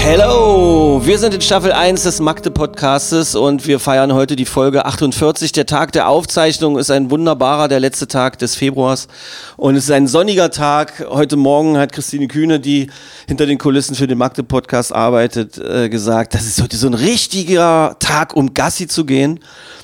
Hello, wir sind in Staffel 1 des Magde Podcastes und wir feiern heute die Folge 48. Der Tag der Aufzeichnung ist ein wunderbarer, der letzte Tag des Februars und es ist ein sonniger Tag. Heute Morgen hat Christine Kühne, die hinter den Kulissen für den Magde Podcast arbeitet, äh, gesagt, das ist heute so ein richtiger Tag, um Gassi zu gehen.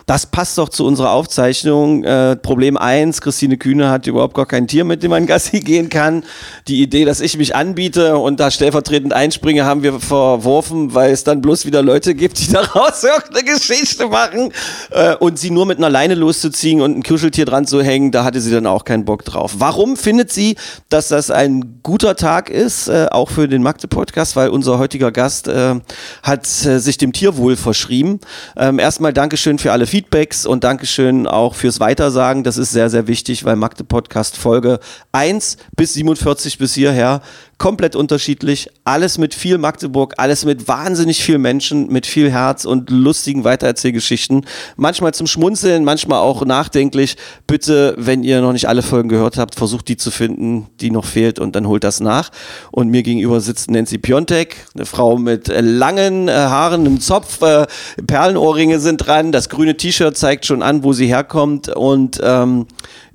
Das passt doch zu unserer Aufzeichnung. Äh, Problem eins: Christine Kühne hat überhaupt gar kein Tier, mit dem man Gassi gehen kann. Die Idee, dass ich mich anbiete und da stellvertretend einspringe, haben wir verworfen, weil es dann bloß wieder Leute gibt, die daraus irgendeine Geschichte machen. Äh, und sie nur mit einer Leine loszuziehen und ein Kuscheltier dran zu hängen, da hatte sie dann auch keinen Bock drauf. Warum findet sie, dass das ein guter Tag ist, äh, auch für den Magde-Podcast? Weil unser heutiger Gast äh, hat äh, sich dem Tierwohl verschrieben. Ähm, erstmal Dankeschön für alle Feedbacks und Dankeschön auch fürs Weitersagen. Das ist sehr, sehr wichtig, weil Magde Podcast Folge 1 bis 47 bis hierher komplett unterschiedlich. Alles mit viel Magdeburg, alles mit wahnsinnig viel Menschen, mit viel Herz und lustigen Weitererzählgeschichten. Manchmal zum Schmunzeln, manchmal auch nachdenklich. Bitte, wenn ihr noch nicht alle Folgen gehört habt, versucht die zu finden, die noch fehlt und dann holt das nach. Und mir gegenüber sitzt Nancy Piontek, eine Frau mit langen äh, Haaren, einem Zopf, äh, Perlenohrringe sind dran, das grüne T-Shirt zeigt schon an, wo sie herkommt und ähm,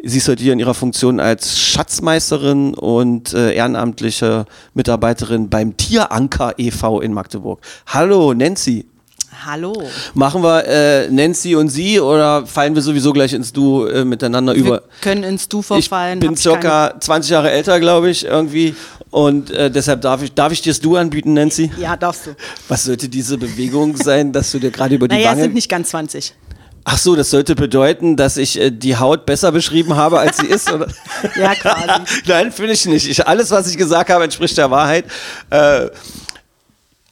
Sie ist heute hier in ihrer Funktion als Schatzmeisterin und äh, ehrenamtliche Mitarbeiterin beim Tieranker e.V. in Magdeburg. Hallo, Nancy. Hallo. Machen wir äh, Nancy und Sie oder fallen wir sowieso gleich ins Du äh, miteinander über? Wir können ins Du Ich verfallen. bin hab circa 20 Jahre älter, glaube ich, irgendwie. Und äh, deshalb darf ich, darf ich dir das Du anbieten, Nancy? keine- Ja, darfst du. Was sollte diese Bewegung sein, dass du dir gerade über die Naja, Wange... sind nicht ganz 20. Ach so, das sollte bedeuten, dass ich äh, die Haut besser beschrieben habe, als sie ist, oder? Ja, quasi. Nein, finde ich nicht. Ich, alles, was ich gesagt habe, entspricht der Wahrheit. Äh,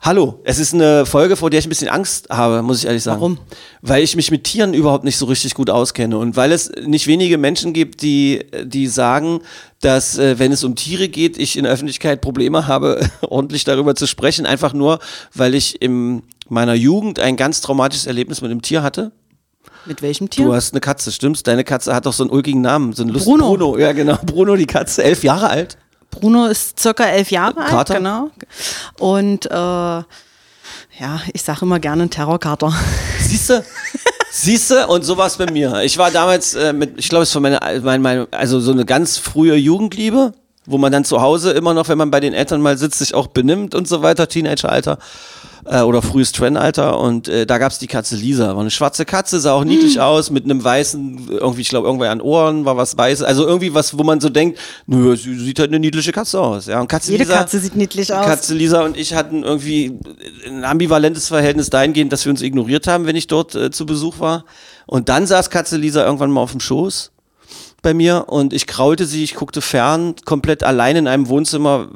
hallo, es ist eine Folge, vor der ich ein bisschen Angst habe, muss ich ehrlich sagen. Warum? Weil ich mich mit Tieren überhaupt nicht so richtig gut auskenne und weil es nicht wenige Menschen gibt, die, die sagen, dass äh, wenn es um Tiere geht, ich in der Öffentlichkeit Probleme habe, ordentlich darüber zu sprechen, einfach nur, weil ich in meiner Jugend ein ganz traumatisches Erlebnis mit einem Tier hatte. Mit welchem Tier? Du hast eine Katze, stimmt's? Deine Katze hat doch so einen ulkigen Namen, so einen lustigen Bruno. Bruno, ja genau. Bruno, die Katze, elf Jahre alt. Bruno ist circa elf Jahre alt. Kater? Genau. Und äh, ja, ich sage immer gerne ein Terrorkater. Siehste? Siehste? Und so war es bei mir. Ich war damals äh, mit, ich glaube, es war meine, meine, meine, also so eine ganz frühe Jugendliebe, wo man dann zu Hause immer noch, wenn man bei den Eltern mal sitzt, sich auch benimmt und so weiter, Teenageralter äh, oder frühes Trendalter. Und äh, da gab's die Katze Lisa. War eine schwarze Katze, sah auch niedlich aus, mit einem weißen, irgendwie, ich glaube, irgendwo an Ohren war was Weißes. Also irgendwie was, wo man so denkt, nö, sie sieht halt eine niedliche Katze aus. Ja, und Katze Jede Lisa, Katze sieht niedlich aus. Katze Lisa und ich hatten irgendwie ein ambivalentes Verhältnis dahingehend, dass wir uns ignoriert haben, wenn ich dort äh, zu Besuch war. Und dann saß Katze Lisa irgendwann mal auf dem Schoß bei mir und ich kraulte sie, ich guckte fern, komplett allein in einem Wohnzimmer,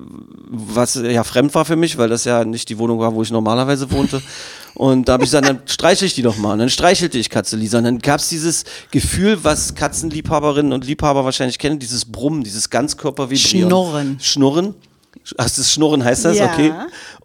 was ja fremd war für mich, weil das ja nicht die Wohnung war, wo ich normalerweise wohnte. Und da habe ich gesagt, dann streichel ich die doch mal. Und dann streichelte ich Katze Lisa. Und dann gab es dieses Gefühl, was Katzenliebhaberinnen und Liebhaber wahrscheinlich kennen, dieses Brummen, dieses Ganzkörpervibrieren. Schnurren. Schnurren. Ach, das Schnurren heißt das, Ja. okay.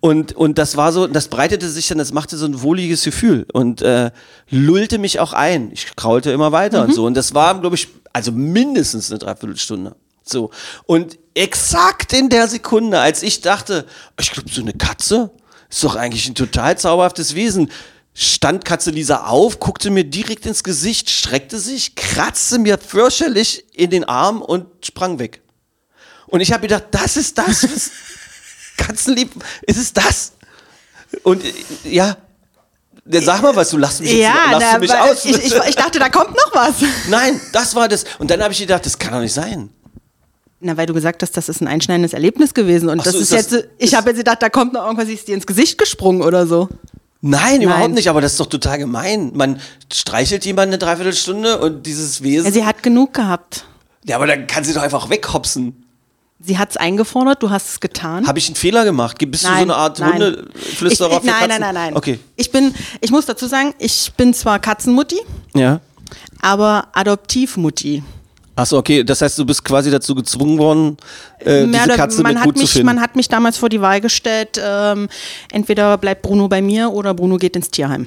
Und, und das war so, das breitete sich dann, das machte so ein wohliges Gefühl und äh, lullte mich auch ein. Ich kraulte immer weiter und so. Und das war, glaube ich, also mindestens eine Dreiviertelstunde. So. Und exakt in der Sekunde, als ich dachte, ich glaube, so eine Katze ist doch eigentlich ein total zauberhaftes Wesen. Stand Katze Lisa auf, guckte mir direkt ins Gesicht, streckte sich, kratzte mir fürchterlich in den Arm und sprang weg. Und ich habe gedacht, das ist das, was Katzenlieb, ist es das? Und äh, ja, sag mal was, du lachst mich, ja, jetzt, lachst na, mich aus. ich, ich, ich dachte, da kommt noch was. Nein, das war das. Und dann habe ich gedacht, das kann doch nicht sein. Na, weil du gesagt hast, das ist ein einschneidendes Erlebnis gewesen. Und Ach das so, ist ist das- jetzt, ich habe jetzt gedacht, da kommt noch irgendwas, ist dir ins Gesicht gesprungen oder so. Nein, überhaupt Nein. nicht, aber das ist doch total gemein. Man streichelt jemanden eine Dreiviertelstunde und dieses Wesen. Ja, sie hat genug gehabt. Ja, aber dann kann sie doch einfach weghopsen. Sie hat es eingefordert, du hast es getan. Habe ich einen Fehler gemacht? Bist du so eine Art nein. Hundeflüsterer ich, für Nein, Katzen? nein, nein, nein. Okay. Ich bin, ich muss dazu sagen, ich bin zwar Katzenmutti, Ja. aber Adoptivmutti. Achso, okay, das heißt, du bist quasi dazu gezwungen worden, äh, Mehr diese Katze man, mit hat gut zu mich, finden. man hat mich damals vor die Wahl gestellt, ähm, entweder bleibt Bruno bei mir oder Bruno geht ins Tierheim.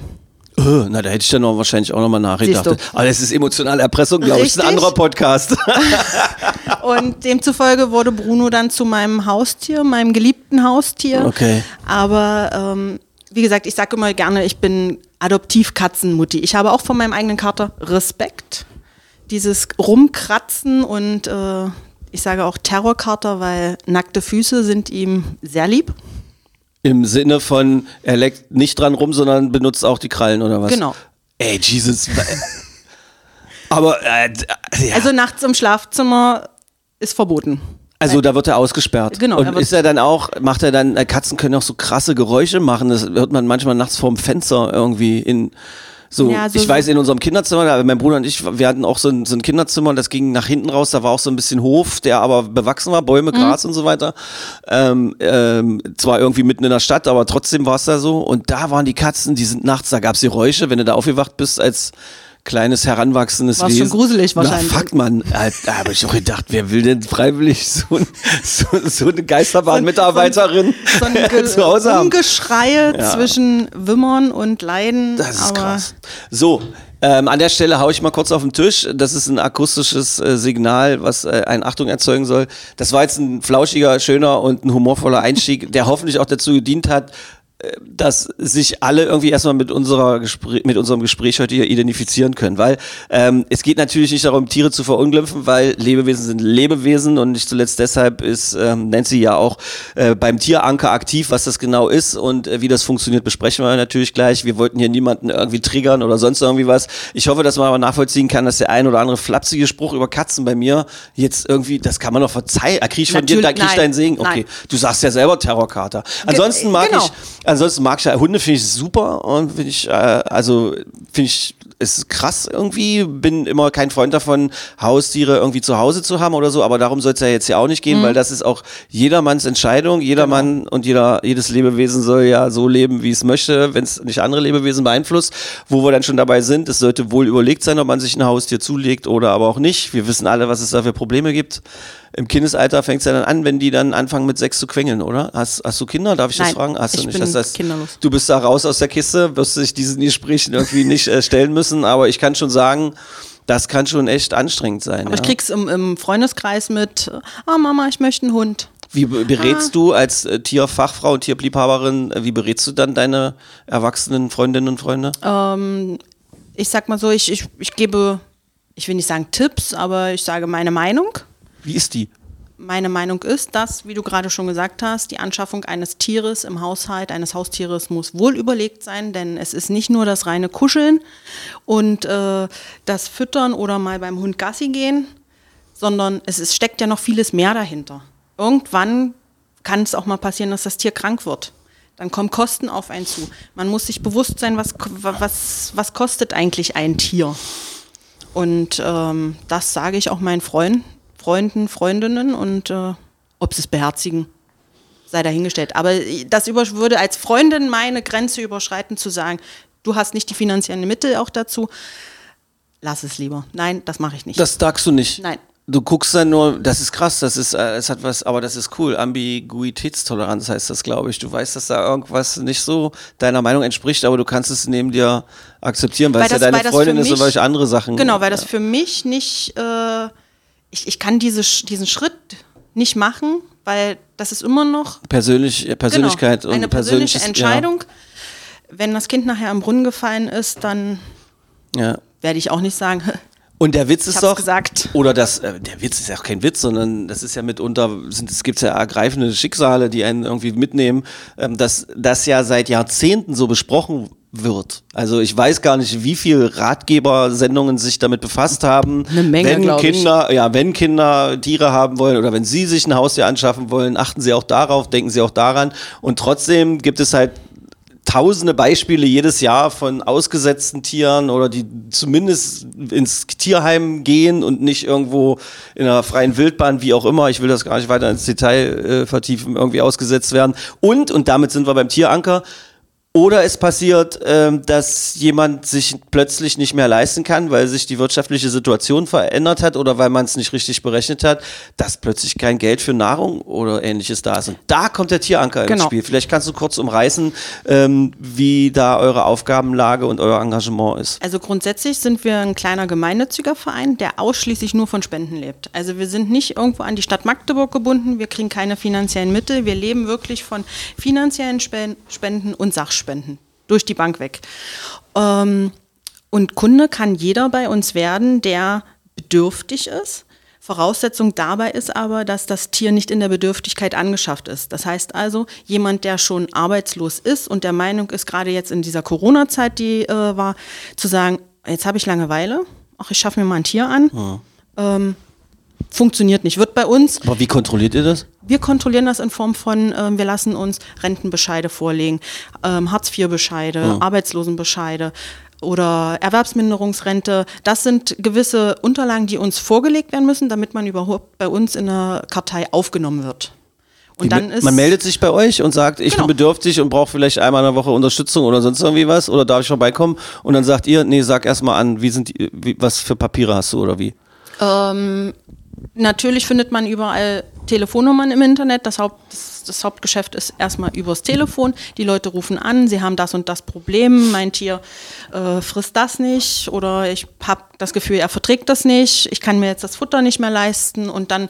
Na, da hätte ich dann noch wahrscheinlich auch nochmal nachgedacht. Aber das ist emotionale Erpressung, glaube ich. Das ist ein anderer Podcast. Und demzufolge wurde Bruno dann zu meinem Haustier, meinem geliebten Haustier. Okay. Aber ähm, wie gesagt, ich sage immer gerne, ich bin Adoptivkatzenmutti. Ich habe auch von meinem eigenen Kater Respekt. Dieses Rumkratzen und äh, ich sage auch Terrorkater, weil nackte Füße sind ihm sehr lieb. Im Sinne von, er leckt nicht dran rum, sondern benutzt auch die Krallen oder was? Genau. Ey, Jesus. Aber, äh, ja. Also nachts im Schlafzimmer ist verboten. Also da wird er ausgesperrt. Genau, Und ist er dann auch, macht er dann, äh, Katzen können auch so krasse Geräusche machen. Das hört man manchmal nachts vorm Fenster irgendwie in so, Ja, so- ich weiß, in unserem Kinderzimmer, mein Bruder und ich, wir hatten auch so ein, so ein Kinderzimmer und das ging nach hinten raus, da war auch so ein bisschen Hof, der aber bewachsen war, Mhm. Bäume, Gras und so weiter. Ähm, ähm, zwar irgendwie mitten in der Stadt, aber trotzdem war es da so. Und da waren die Katzen, die sind nachts, da gab es Geräusche, wenn du da aufgewacht bist als kleines heranwachsendes War's schon Wesen. gruselig wahrscheinlich. Na, fuck, man. Da habe ich auch gedacht, wer will denn freiwillig so, ein, so, so eine Geisterbahn-Mitarbeiterin So ein Ge zu Hause haben? Umgeschreie zwischen Wimmern und Leiden. Das ist krass. So, ähm, an der Stelle haue ich mal kurz auf den Tisch. Das ist ein akustisches äh, Signal, was äh, eine Achtung erzeugen soll. Das war jetzt ein flauschiger, schöner und ein humorvoller Einstieg, der hoffentlich auch dazu gedient hat, dass sich alle irgendwie erstmal mit unserer Gespräch, mit unserem Gespräch heute hier identifizieren können, weil ähm, es geht natürlich nicht darum, Tiere zu verunglimpfen, weil Lebewesen sind Lebewesen und nicht zuletzt deshalb ist ähm, Nancy ja auch äh, beim Tieranker aktiv, was das genau ist und äh, wie das funktioniert, besprechen wir natürlich gleich. Wir wollten hier niemanden irgendwie triggern oder sonst irgendwie was. Ich hoffe, dass man aber nachvollziehen kann, dass der ein oder andere flapsige Spruch über Katzen bei mir jetzt irgendwie, das kann man doch verzeihen. Ah, Krieg ich von dir, da Natürlich- krieg ich deinen Segen. Okay, nein. du sagst ja selber Terrorkater. Ansonsten mag genau. ich Ansonsten mag ich ja Hunde, finde ich super und finde ich, äh, also finde ich, ist krass irgendwie. Bin immer kein Freund davon, Haustiere irgendwie zu Hause zu haben oder so, aber darum soll es ja jetzt ja auch nicht gehen, weil das ist auch jedermanns Entscheidung. Jedermann und jeder, jedes Lebewesen soll ja so leben, wie es möchte, wenn es nicht andere Lebewesen beeinflusst. Wo wir dann schon dabei sind, es sollte wohl überlegt sein, ob man sich ein Haustier zulegt oder aber auch nicht. Wir wissen alle, was es da für Probleme gibt. Im Kindesalter fängt es ja dann an, wenn die dann anfangen mit Sex zu quengeln, oder? Hast, hast du Kinder? Darf ich das Nein, fragen? Hast du ich nicht? bin das heißt, kinderlos. Du bist da raus aus der Kiste, wirst dich diesen Gesprächen irgendwie nicht äh, stellen müssen, aber ich kann schon sagen, das kann schon echt anstrengend sein. Aber ja. ich krieg's im, im Freundeskreis mit, ah Mama, ich möchte einen Hund. Wie be- berätst Ah. du als äh, Tierfachfrau und Tierliebhaberin, äh, wie berätst du dann deine erwachsenen Freundinnen und Freunde? Ähm, ich sag mal so, ich, ich, ich gebe, ich will nicht sagen Tipps, aber ich sage meine Meinung. Wie ist die? Meine Meinung ist, dass, wie du gerade schon gesagt hast, die Anschaffung eines Tieres im Haushalt, eines Haustieres muss wohl überlegt sein, denn es ist nicht nur das reine Kuscheln und äh, das Füttern oder mal beim Hund Gassi gehen, sondern es ist, steckt ja noch vieles mehr dahinter. Irgendwann kann es auch mal passieren, dass das Tier krank wird. Dann kommen Kosten auf einen zu. Man muss sich bewusst sein, was, was, was kostet eigentlich ein Tier. Und ähm, das sage ich auch meinen Freunden, Freunden, Freundinnen und äh, ob sie es beherzigen, sei dahingestellt. Aber das würde als Freundin meine Grenze überschreiten, zu sagen, du hast nicht die finanziellen Mittel auch dazu, lass es lieber. Nein, das mache ich nicht. Das sagst du nicht. Nein. Du guckst dann nur, das ist krass, das ist, äh, es hat was, aber das ist cool. Ambiguitätstoleranz heißt das, glaube ich. Du weißt, dass da irgendwas nicht so deiner Meinung entspricht, aber du kannst es neben dir akzeptieren, weil, Weil es ja das- weil deine das Freundin für ist und mich- welche andere Sachen. Genau, weil das ja. für mich nicht, äh, ich, ich kann diese, diesen Schritt nicht machen, weil das ist immer noch Persönlich, äh, Persönlichkeit genau, eine und persönliche Entscheidung. Wenn das Kind nachher im Brunnen gefallen ist, dann Ja. ja. werde ich auch nicht sagen, Und der Witz ist doch, gesagt. oder das, äh, der Witz ist ja auch kein Witz, sondern das ist ja mitunter, sind, es gibt ja ergreifende Schicksale, die einen irgendwie mitnehmen, ähm, dass das ja seit Jahrzehnten so besprochen wird. Also ich weiß gar nicht, wie viele Ratgebersendungen sich damit befasst haben. Eine Menge, wenn glaub ich. Kinder, ja, wenn Kinder Tiere haben wollen oder wenn sie sich ein Haustier anschaffen wollen, achten sie auch darauf, denken sie auch daran. Und trotzdem gibt es halt tausende Beispiele jedes Jahr von ausgesetzten Tieren oder die zumindest ins Tierheim gehen und nicht irgendwo in einer freien Wildbahn, wie auch immer, ich will das gar nicht weiter ins Detail äh, vertiefen, irgendwie ausgesetzt werden. Und, und damit sind wir beim Tieranker, Oder es passiert, ähm, dass jemand sich plötzlich nicht mehr leisten kann, weil sich die wirtschaftliche Situation verändert hat oder weil man es nicht richtig berechnet hat, dass plötzlich kein Geld für Nahrung oder ähnliches da ist. Und da kommt der Tieranker ins Genau. Spiel. Vielleicht kannst du kurz umreißen, ähm, wie da eure Aufgabenlage und euer Engagement ist. Also grundsätzlich sind wir ein kleiner gemeinnütziger Verein, der ausschließlich nur von Spenden lebt. Also wir sind nicht irgendwo an die Stadt Magdeburg gebunden, wir kriegen keine finanziellen Mittel, wir leben wirklich von finanziellen Spen- Spenden und Sachspenden durch die Bank weg. Ähm, und Kunde kann jeder bei uns werden, der bedürftig ist. Voraussetzung dabei ist aber, dass das Tier nicht in der Bedürftigkeit angeschafft ist. Das heißt also, jemand, der schon arbeitslos ist und der Meinung ist, gerade jetzt in dieser Corona-Zeit, die äh, war, zu sagen, jetzt habe ich Langeweile, ach, ich schaffe mir mal ein Tier an. Ähm, funktioniert nicht. Wird bei uns Aber wie kontrolliert ihr das? wir kontrollieren das in Form von, ähm, wir lassen uns Rentenbescheide vorlegen, ähm, Hartz-IV-Bescheide, Arbeitslosenbescheide oder Erwerbsminderungsrente. Das sind gewisse Unterlagen, die uns vorgelegt werden müssen, damit man überhaupt bei uns in der Kartei aufgenommen wird. Und dann ist man meldet sich bei euch und sagt, ich Genau. bin bedürftig und brauche vielleicht einmal in der Woche Unterstützung oder sonst irgendwie was oder darf ich vorbeikommen? Und dann sagt ihr, nee, sag erstmal an, wie sind die, wie, was für Papiere hast du oder wie? Natürlich findet man überall Telefonnummern im Internet. Das, Haupt, das, das Hauptgeschäft ist erstmal übers Telefon. Die Leute rufen an, sie haben das und das Problem, mein Tier äh, frisst das nicht oder ich habe das Gefühl, er verträgt das nicht, ich kann mir jetzt das Futter nicht mehr leisten. Und dann,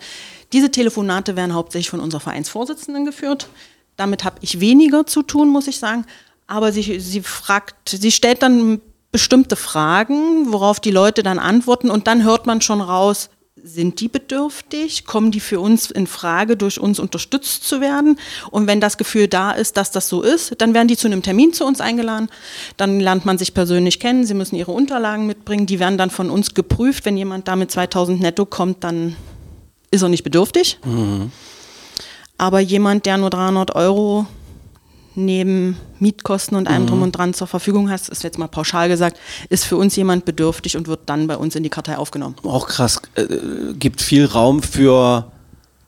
diese Telefonate werden hauptsächlich von unserer Vereinsvorsitzenden geführt. Damit habe ich weniger zu tun, muss ich sagen. Aber sie, sie fragt, sie stellt dann bestimmte Fragen, worauf die Leute dann antworten und dann hört man schon raus, sind die bedürftig? Kommen die für uns in Frage, durch uns unterstützt zu werden? Und wenn das Gefühl da ist, dass das so ist, dann werden die zu einem Termin zu uns eingeladen. Dann lernt man sich persönlich kennen. Sie müssen ihre Unterlagen mitbringen. Die werden dann von uns geprüft. Wenn jemand da mit 2000 netto kommt, dann ist er nicht bedürftig. Aber jemand, der nur 300 Euro neben Mietkosten und allem drum und dran zur Verfügung hat, ist jetzt mal pauschal gesagt, ist für uns jemand bedürftig und wird dann bei uns in die Kartei aufgenommen. Auch krass, äh, gibt viel Raum für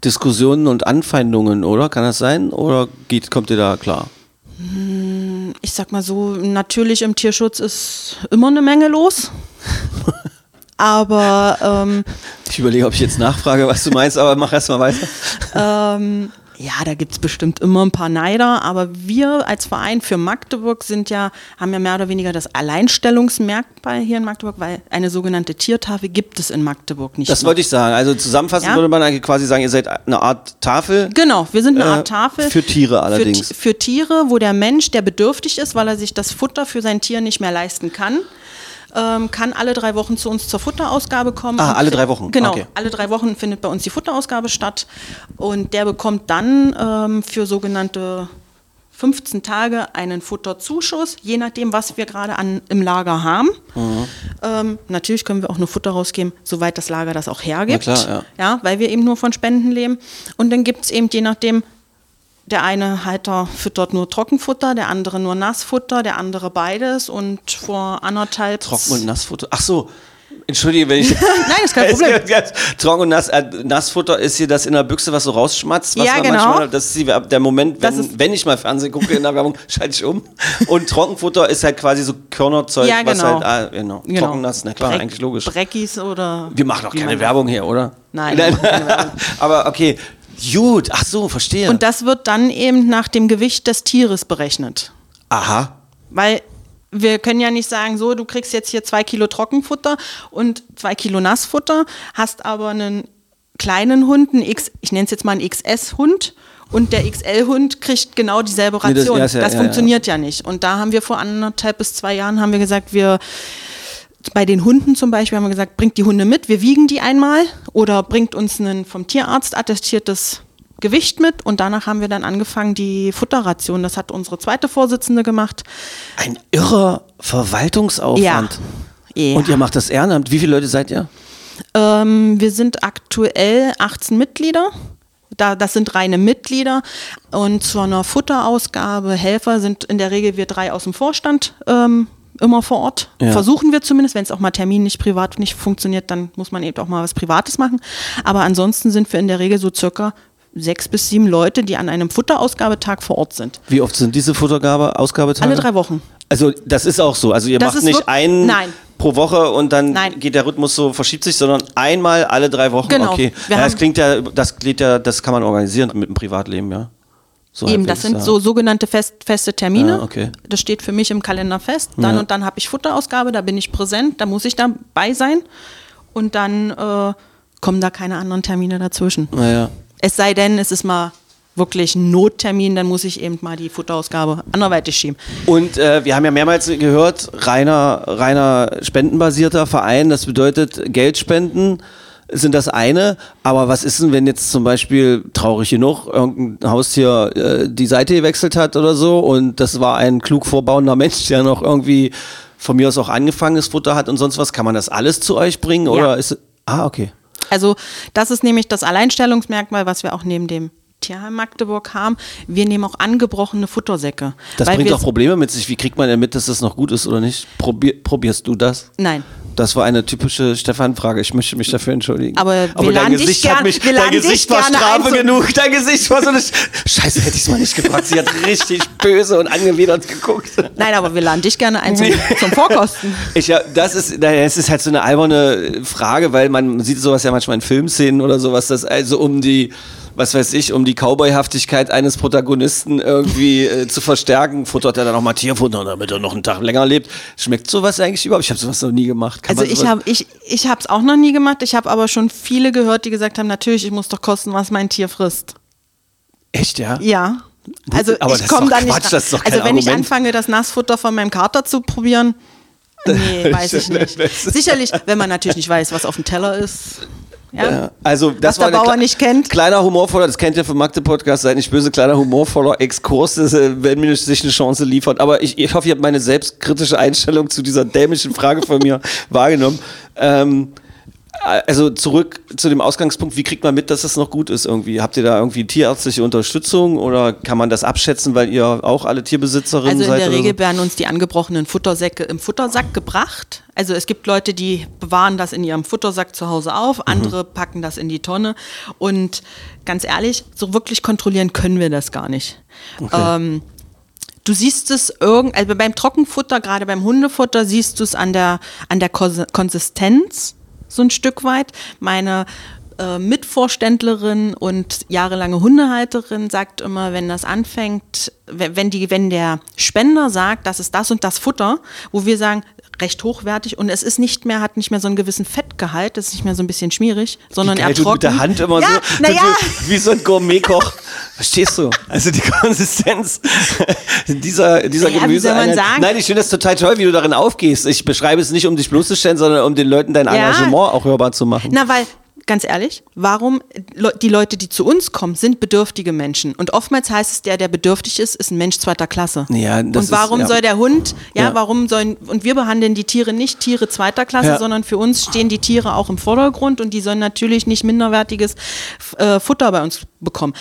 Diskussionen und Anfeindungen, oder? Kann das sein? Oder geht, kommt ihr da klar? ich sag mal so, natürlich im Tierschutz ist immer eine Menge los. Aber ähm, Ich überlege, ob ich jetzt nachfrage, was du meinst, aber mach erst mal weiter. ähm, ja, da gibt es bestimmt immer ein paar Neider, aber wir als Verein für Magdeburg sind ja, haben ja mehr oder weniger das Alleinstellungsmerkmal hier in Magdeburg, weil eine sogenannte Tiertafel gibt es in Magdeburg nicht. Das mehr. wollte ich sagen. Also zusammenfassend Ja. würde man eigentlich quasi sagen, ihr seid eine Art Tafel. Genau, wir sind eine Äh, Art Tafel. für Tiere allerdings. Für, für Tiere, wo der Mensch, der bedürftig ist, weil er sich das Futter für sein Tier nicht mehr leisten kann, ähm, kann alle drei Wochen zu uns zur Futterausgabe kommen. Ah, alle drei Wochen, Genau, okay. alle drei Wochen findet bei uns die Futterausgabe statt. Und der bekommt dann ähm, für sogenannte 15 Tage einen Futterzuschuss, je nachdem, was wir gerade an im Lager haben. Mhm. Ähm, natürlich können wir auch nur Futter rausgeben, soweit das Lager das auch hergibt. Klar, ja. weil wir eben nur von Spenden leben. Und dann gibt es eben je nachdem, der eine Halter füttert nur Trockenfutter, der andere nur Nassfutter, der andere beides. Und vor anderthalb. Trocken- und Nassfutter. Ach so. Entschuldige, wenn ich. Nein, ist kein Problem. Trocken und Nass, äh, Nassfutter ist hier das in der Büchse, was so rausschmatzt. Was Ja, man genau. Manchmal, das ist der Moment, wenn, ist- wenn ich mal Fernsehen gucke in der Werbung, schalte ich um. Und Trockenfutter ist halt quasi so Körnerzeug, Ja, was genau. halt, ah, genau. Genau. Trocken, nass, na klar, Breck- eigentlich logisch. Breckis oder. Wir machen doch keine Werbung hier, oder? Nein, Werbung. Aber okay. Gut, ach so, verstehe. Und das wird dann eben nach dem Gewicht des Tieres berechnet. Aha. Weil wir können ja nicht sagen, so, du kriegst jetzt hier zwei Kilo Trockenfutter und zwei Kilo Nassfutter, hast aber einen kleinen Hund, einen X, ich nenne es jetzt mal einen XS-Hund. Und der XL-Hund kriegt genau dieselbe Nee, das- Ration. ja, das ja- ja, funktioniert ja, nicht. Und da haben wir vor anderthalb bis zwei Jahren haben wir gesagt, wir bei den Hunden zum Beispiel haben wir gesagt, bringt die Hunde mit, wir wiegen die einmal oder bringt uns ein vom Tierarzt attestiertes Gewicht mit und danach haben wir dann angefangen, die Futterration, das hat unsere zweite Vorsitzende gemacht. Ein irrer Verwaltungsaufwand. Ja. Und ihr macht das Ehrenamt. Wie viele Leute seid ihr? Ähm, wir sind aktuell 18 Mitglieder. Da, das sind reine Mitglieder. Und zu einer Futterausgabe, Helfer sind in der Regel wir drei aus dem Vorstand ähm, immer vor Ort. Ja. Versuchen wir zumindest, wenn es auch mal Termin nicht privat nicht funktioniert, dann muss man eben auch mal was Privates machen. Aber ansonsten sind wir in der Regel so circa sechs bis sieben Leute, die an einem Futterausgabetag vor Ort sind. Wie oft sind diese Futtergabe, Ausgabetage? Alle drei Wochen. Also das ist auch so. Also ihr Das macht nicht einen Nein. pro Woche und dann Nein. geht der Rhythmus so, verschiebt sich, sondern einmal alle drei Wochen. Genau. Okay. Ja, das klingt ja, das klingt ja, das kann man organisieren mit dem Privatleben, ja. So Eben, das sind ja. so sogenannte fest, feste Termine. Ja, okay. Das steht für mich im Kalender fest. Dann Ja. und dann habe ich Futterausgabe, da bin ich präsent, da muss ich dabei sein. Und dann äh, kommen da keine anderen Termine dazwischen. Naja. Es sei denn, es ist mal wirklich ein Nottermin, dann muss ich eben mal die Futterausgabe anderweitig schieben. Und äh, wir haben ja mehrmals gehört, reiner, reiner spendenbasierter Verein, das bedeutet Geldspenden sind das eine, aber was ist denn, wenn jetzt zum Beispiel, traurig genug, irgendein Haustier äh, die Seite gewechselt hat oder so und das war ein klug vorbauender Mensch, der noch irgendwie von mir aus auch angefangenes Futter hat und sonst was, kann man das alles zu euch bringen oder ist Ah, okay. Also das ist nämlich das Alleinstellungsmerkmal, was wir auch neben dem Tierheim Magdeburg haben. Wir nehmen auch angebrochene Futtersäcke. Das bringt auch Probleme mit sich. Wie kriegt man denn mit, dass das noch gut ist oder nicht? Probier, probierst du das? Nein. Das war eine typische Stefan-Frage. Ich möchte mich dafür entschuldigen. Aber wir dein Gesicht hat gern- mich, wir dein Gesicht war Strafe genug. Dein Gesicht war so eine. Sch- Scheiße, hätte ich es mal nicht gefragt. Sie hat richtig böse und angewidert geguckt. Nein, aber wir laden dich gerne ein zum, zum Vorkosten. Ich, ja, das ist, es ist halt so eine alberne Frage, weil man sieht sowas ja manchmal in Filmszenen oder sowas, dass also um die, was weiß ich, um die Cowboy-Haftigkeit eines Protagonisten irgendwie äh, zu verstärken, futtert er dann auch mal Tierfutter, damit er noch einen Tag länger lebt. Schmeckt sowas eigentlich überhaupt? Ich habe sowas noch nie gemacht. Kann Also ich habe ich, ich es auch noch nie gemacht. Ich habe aber schon viele gehört, die gesagt haben, natürlich, ich muss doch kosten, was mein Tier frisst. Echt, ja? Ja. Also aber ich komme dann nicht. Quatsch, kein also wenn ich Argument. anfange, das Nassfutter von meinem Kater zu probieren, nee, weiß ich nicht. Sicherlich, wenn man natürlich nicht weiß, was auf dem Teller ist. Ja. Also das Was war der Bauer nicht kennt. Kleiner humorvoller, das kennt ihr vom Magde Podcast, seid nicht böse, kleiner humorvoller Exkurs, das, äh, wenn mir sich eine Chance liefert. Aber ich, ich hoffe, ihr habt meine selbstkritische Einstellung zu dieser dämlichen Frage von mir wahrgenommen. Ähm, also zurück zu dem Ausgangspunkt, wie kriegt man mit, dass das noch gut ist irgendwie? Habt ihr da irgendwie tierärztliche Unterstützung oder kann man das abschätzen, weil ihr auch alle Tierbesitzerinnen Also in seid? der Regel so? werden uns die angebrochenen Futtersäcke im Futtersack gebracht. Also es gibt Leute, die bewahren das in ihrem Futtersack zu Hause Mhm. auf, andere packen das in die Tonne. Und ganz ehrlich, so wirklich kontrollieren können wir das gar nicht. Ähm, du siehst es irgend, also beim Trockenfutter, gerade beim Hundefutter, siehst du es an der, an der Konsistenz so ein Stück weit. Meine äh, Mitvorständlerin und jahrelange Hundehalterin sagt immer, wenn das anfängt, wenn, die, wenn der Spender sagt, das ist das und das Futter, wo wir sagen, recht hochwertig und es ist nicht mehr, hat nicht mehr so einen gewissen Fettgehalt, das ist nicht mehr so ein bisschen schmierig, sondern er trocken. mit der Hand immer ja, so, so, wie so ein Gourmetkoch. Verstehst du? Also die Konsistenz dieser, dieser wie Gemüse. Nein, ich finde das total toll, wie du darin aufgehst. Ich beschreibe es nicht, um dich bloßzustellen, sondern um den Leuten dein Ja. Engagement auch hörbar zu machen. Na, weil, ganz ehrlich, warum die Leute, die zu uns kommen, sind bedürftige Menschen. Und oftmals heißt es, der, der bedürftig ist, ist ein Mensch zweiter Klasse. Ja, das und warum ist- ja. soll der Hund, ja, Ja. warum sollen, und wir behandeln die Tiere nicht Tiere zweiter Klasse, Ja. sondern für uns stehen die Tiere auch im Vordergrund und die sollen natürlich nicht minderwertiges äh, Futter bei uns bekommen.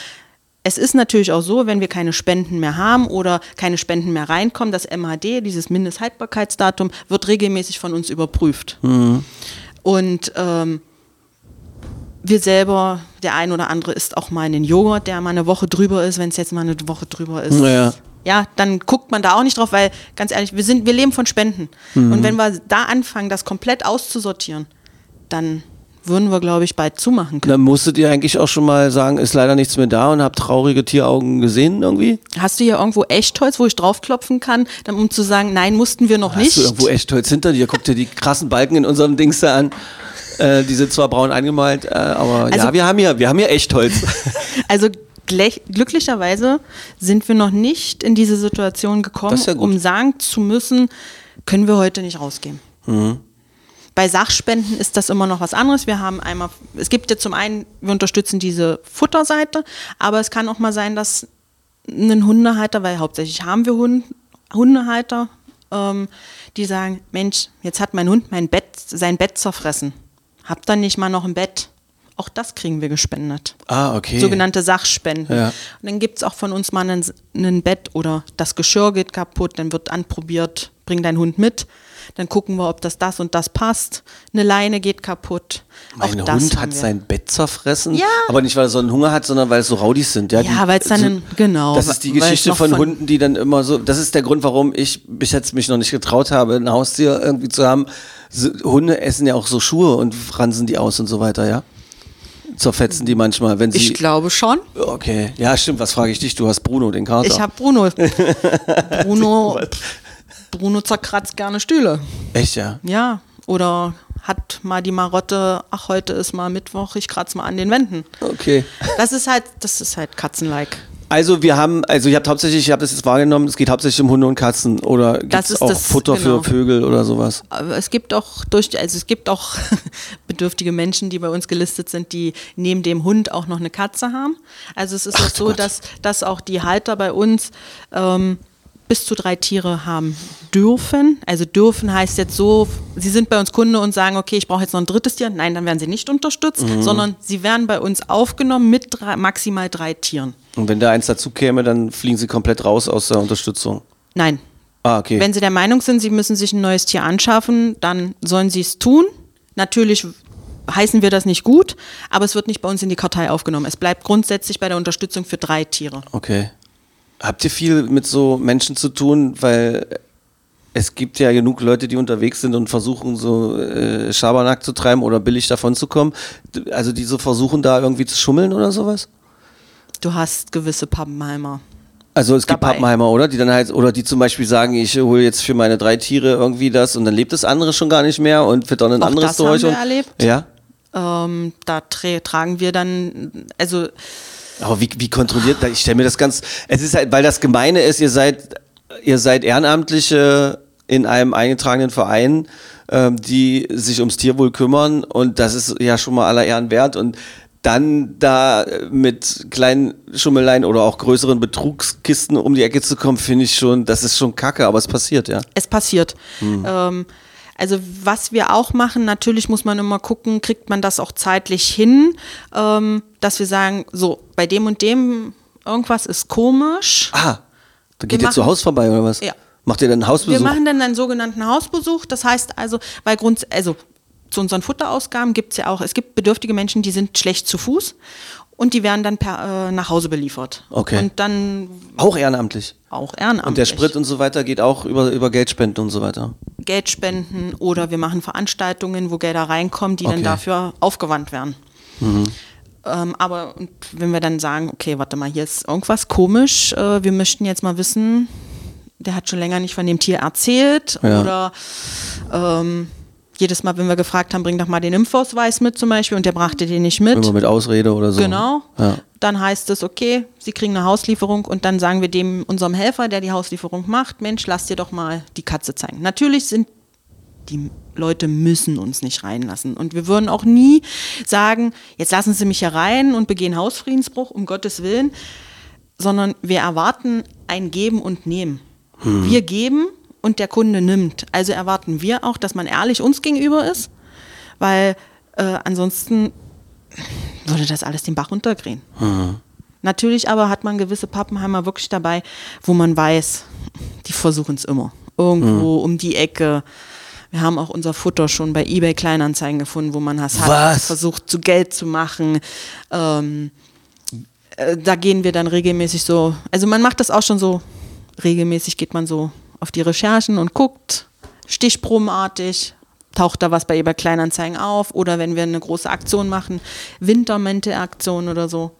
Es ist natürlich auch so, wenn wir keine Spenden mehr haben oder keine Spenden mehr reinkommen, das MHD, dieses Mindesthaltbarkeitsdatum, wird regelmäßig von uns überprüft. Mhm. Und ähm, wir selber, der ein oder andere isst auch mal einen Joghurt, der mal eine Woche drüber ist, wenn es jetzt mal eine Woche drüber ist. Naja. Ja, dann guckt man da auch nicht drauf, weil ganz ehrlich, wir sind, wir leben von Spenden. Mhm. Und wenn wir da anfangen, das komplett auszusortieren, dann würden wir, glaube ich, bald zumachen können. Dann musstet ihr eigentlich auch schon mal sagen, ist leider nichts mehr da und habt traurige Tieraugen gesehen irgendwie? Hast du hier irgendwo Echtholz, wo ich draufklopfen kann, dann, um zu sagen, nein, mussten wir noch Hast nicht? du irgendwo echt Holz hinter dir? Guck dir die krassen Balken in unserem Dings da an. Äh, die sind zwar braun angemalt, äh, aber ja, Also- wir haben hier, wir haben hier Echtholz. Also glücklicherweise sind wir noch nicht in diese Situation gekommen, ja um sagen zu müssen, können wir heute nicht rausgehen. Mhm. Bei Sachspenden ist das immer noch was anderes. Wir haben einmal, es gibt ja zum einen, wir unterstützen diese Futterseite, aber es kann auch mal sein, dass ein Hundehalter, weil hauptsächlich haben wir Hund, Hundehalter, ähm, die sagen, Mensch, jetzt hat mein Hund mein Bett, sein Bett zerfressen. Habt dann nicht mal noch ein Bett. Auch das kriegen wir gespendet ah, okay. sogenannte Sachspenden. Ja. Und dann gibt es auch von uns mal ein, ein Bett oder das Geschirr geht kaputt, dann wird anprobiert, bring deinen Hund mit. Dann gucken wir, ob das das und das passt. Eine Leine geht kaputt. Mein Auch Hund hat sein Bett zerfressen, Ja. aber nicht, weil er so einen Hunger hat, sondern weil es so Raudis sind. Ja, Ja, weil's dann ein- genau, Das ist die weil es Geschichte von, von- Hunden, die dann immer so, das ist der Grund, warum ich bis jetzt mich noch nicht getraut habe, ein Haustier irgendwie zu haben. So, Hunde essen ja auch so Schuhe und fransen die aus und so weiter, ja? Zerfetzen die manchmal, wenn sie... Ich glaube schon. Okay, ja stimmt, was frage ich dich? Du hast Bruno, den Kater. Ich habe Bruno. Bruno, Bruno zerkratzt gerne Stühle. Echt, ja? Ja. Oder hat mal die Marotte, ach, heute ist mal Mittwoch, ich kratze mal an den Wänden. Okay. Das ist halt, das ist halt Katzenlike. Also wir haben, also ihr habt hauptsächlich, ich habe das jetzt wahrgenommen, es geht hauptsächlich um Hunde und Katzen oder gibt es auch das- Futter genau. für Vögel oder sowas? Aber es gibt auch durch, also es gibt auch bedürftige Menschen, die bei uns gelistet sind, die neben dem Hund auch noch eine Katze haben. Also es ist Ach auch so, Gott. dass, dass auch die Halter bei uns ähm, bis zu drei Tiere haben dürfen. Also dürfen heißt jetzt so, sie sind bei uns Kunde und sagen, okay, ich brauche jetzt noch ein drittes Tier. Nein, dann werden sie nicht unterstützt, Mhm. sondern sie werden bei uns aufgenommen mit drei, maximal drei Tieren. Und wenn da eins dazu käme, dann fliegen sie komplett raus aus der Unterstützung. Nein, Ah, okay. Wenn Sie der Meinung sind, Sie müssen sich ein neues Tier anschaffen, dann sollen Sie es tun. Natürlich heißen wir das nicht gut, aber es wird nicht bei uns in die Kartei aufgenommen. Es bleibt grundsätzlich bei der Unterstützung für drei Tiere. okay. Habt ihr viel mit so Menschen zu tun, weil es gibt ja genug Leute, die unterwegs sind und versuchen so äh, Schabernack zu treiben oder billig davon zu kommen. Also die so versuchen da irgendwie zu schummeln oder sowas? Du hast gewisse Pappenheimer. Also es gibt Dabei. Pappenheimer, oder? Die dann halt, oder die zum Beispiel sagen, ich hole jetzt für meine drei Tiere irgendwie das und dann lebt das andere schon gar nicht mehr und wird dann ein Auch anderes das durch. haben wir erlebt. Ja. Ähm, da tra tragen wir dann, also Aber wie, wie kontrolliert, ich stelle mir das ganz, es ist halt, weil das Gemeine ist, ihr seid, ihr seid Ehrenamtliche in einem eingetragenen Verein, ähm, die sich ums Tierwohl kümmern und das ist ja schon mal aller Ehren wert und dann da mit kleinen Schummeleien oder auch größeren Betrugskisten um die Ecke zu kommen, finde ich schon, das ist schon kacke, aber es passiert, ja. es passiert. Ähm, also was wir auch machen, natürlich muss man immer gucken, kriegt man das auch zeitlich hin, ähm, dass wir sagen, so, bei dem und dem irgendwas ist komisch. Ah, da geht ihr zu machen- Haus vorbei oder was? Ja. Macht ihr dann einen Hausbesuch? Wir machen dann einen sogenannten Hausbesuch. Das heißt also, weil Grund, also zu unseren Futterausgaben gibt es ja auch, es gibt bedürftige Menschen, die sind schlecht zu Fuß und die werden dann per, äh, nach Hause beliefert. Okay. Und dann auch ehrenamtlich. auch ehrenamtlich. Und der Sprit und so weiter geht auch über, über Geldspenden und so weiter. Geld spenden oder wir machen Veranstaltungen, wo Gelder reinkommen, die Okay. dann dafür aufgewandt werden. Ähm, aber wenn wir dann sagen, okay, warte mal, hier ist irgendwas komisch, äh, wir möchten jetzt mal wissen, der hat schon länger nicht von dem Tier erzählt Ja. oder ähm, jedes Mal, wenn wir gefragt haben, bring doch mal den Impfausweis mit zum Beispiel und der brachte den nicht mit. Immer mit Ausrede oder so. Genau. Ja. Dann heißt es, okay, Sie kriegen eine Hauslieferung und dann sagen wir dem, unserem Helfer, der die Hauslieferung macht, Mensch, lass dir doch mal die Katze zeigen. Natürlich sind die Leute müssen uns nicht reinlassen. Und wir würden auch nie sagen, jetzt lassen Sie mich hier rein und begehen Hausfriedensbruch, um Gottes Willen, sondern wir erwarten ein Geben und Nehmen. Wir geben und der Kunde nimmt. Also erwarten wir auch, dass man ehrlich uns gegenüber ist, weil äh, ansonsten würde das alles den Bach runtergehen. Natürlich aber hat man gewisse Pappenheimer wirklich dabei, wo man weiß, die versuchen es immer. Irgendwo um die Ecke. Wir haben auch unser Futter schon bei eBay Kleinanzeigen gefunden, wo man das hat versucht zu Geld zu machen. Ähm, äh, da gehen wir dann regelmäßig so, also man macht das auch schon so, regelmäßig geht man so auf die Recherchen und guckt, stichprobenartig, taucht da was bei eBay Kleinanzeigen auf oder wenn wir eine große Aktion machen, Wintermäntelaktion oder so.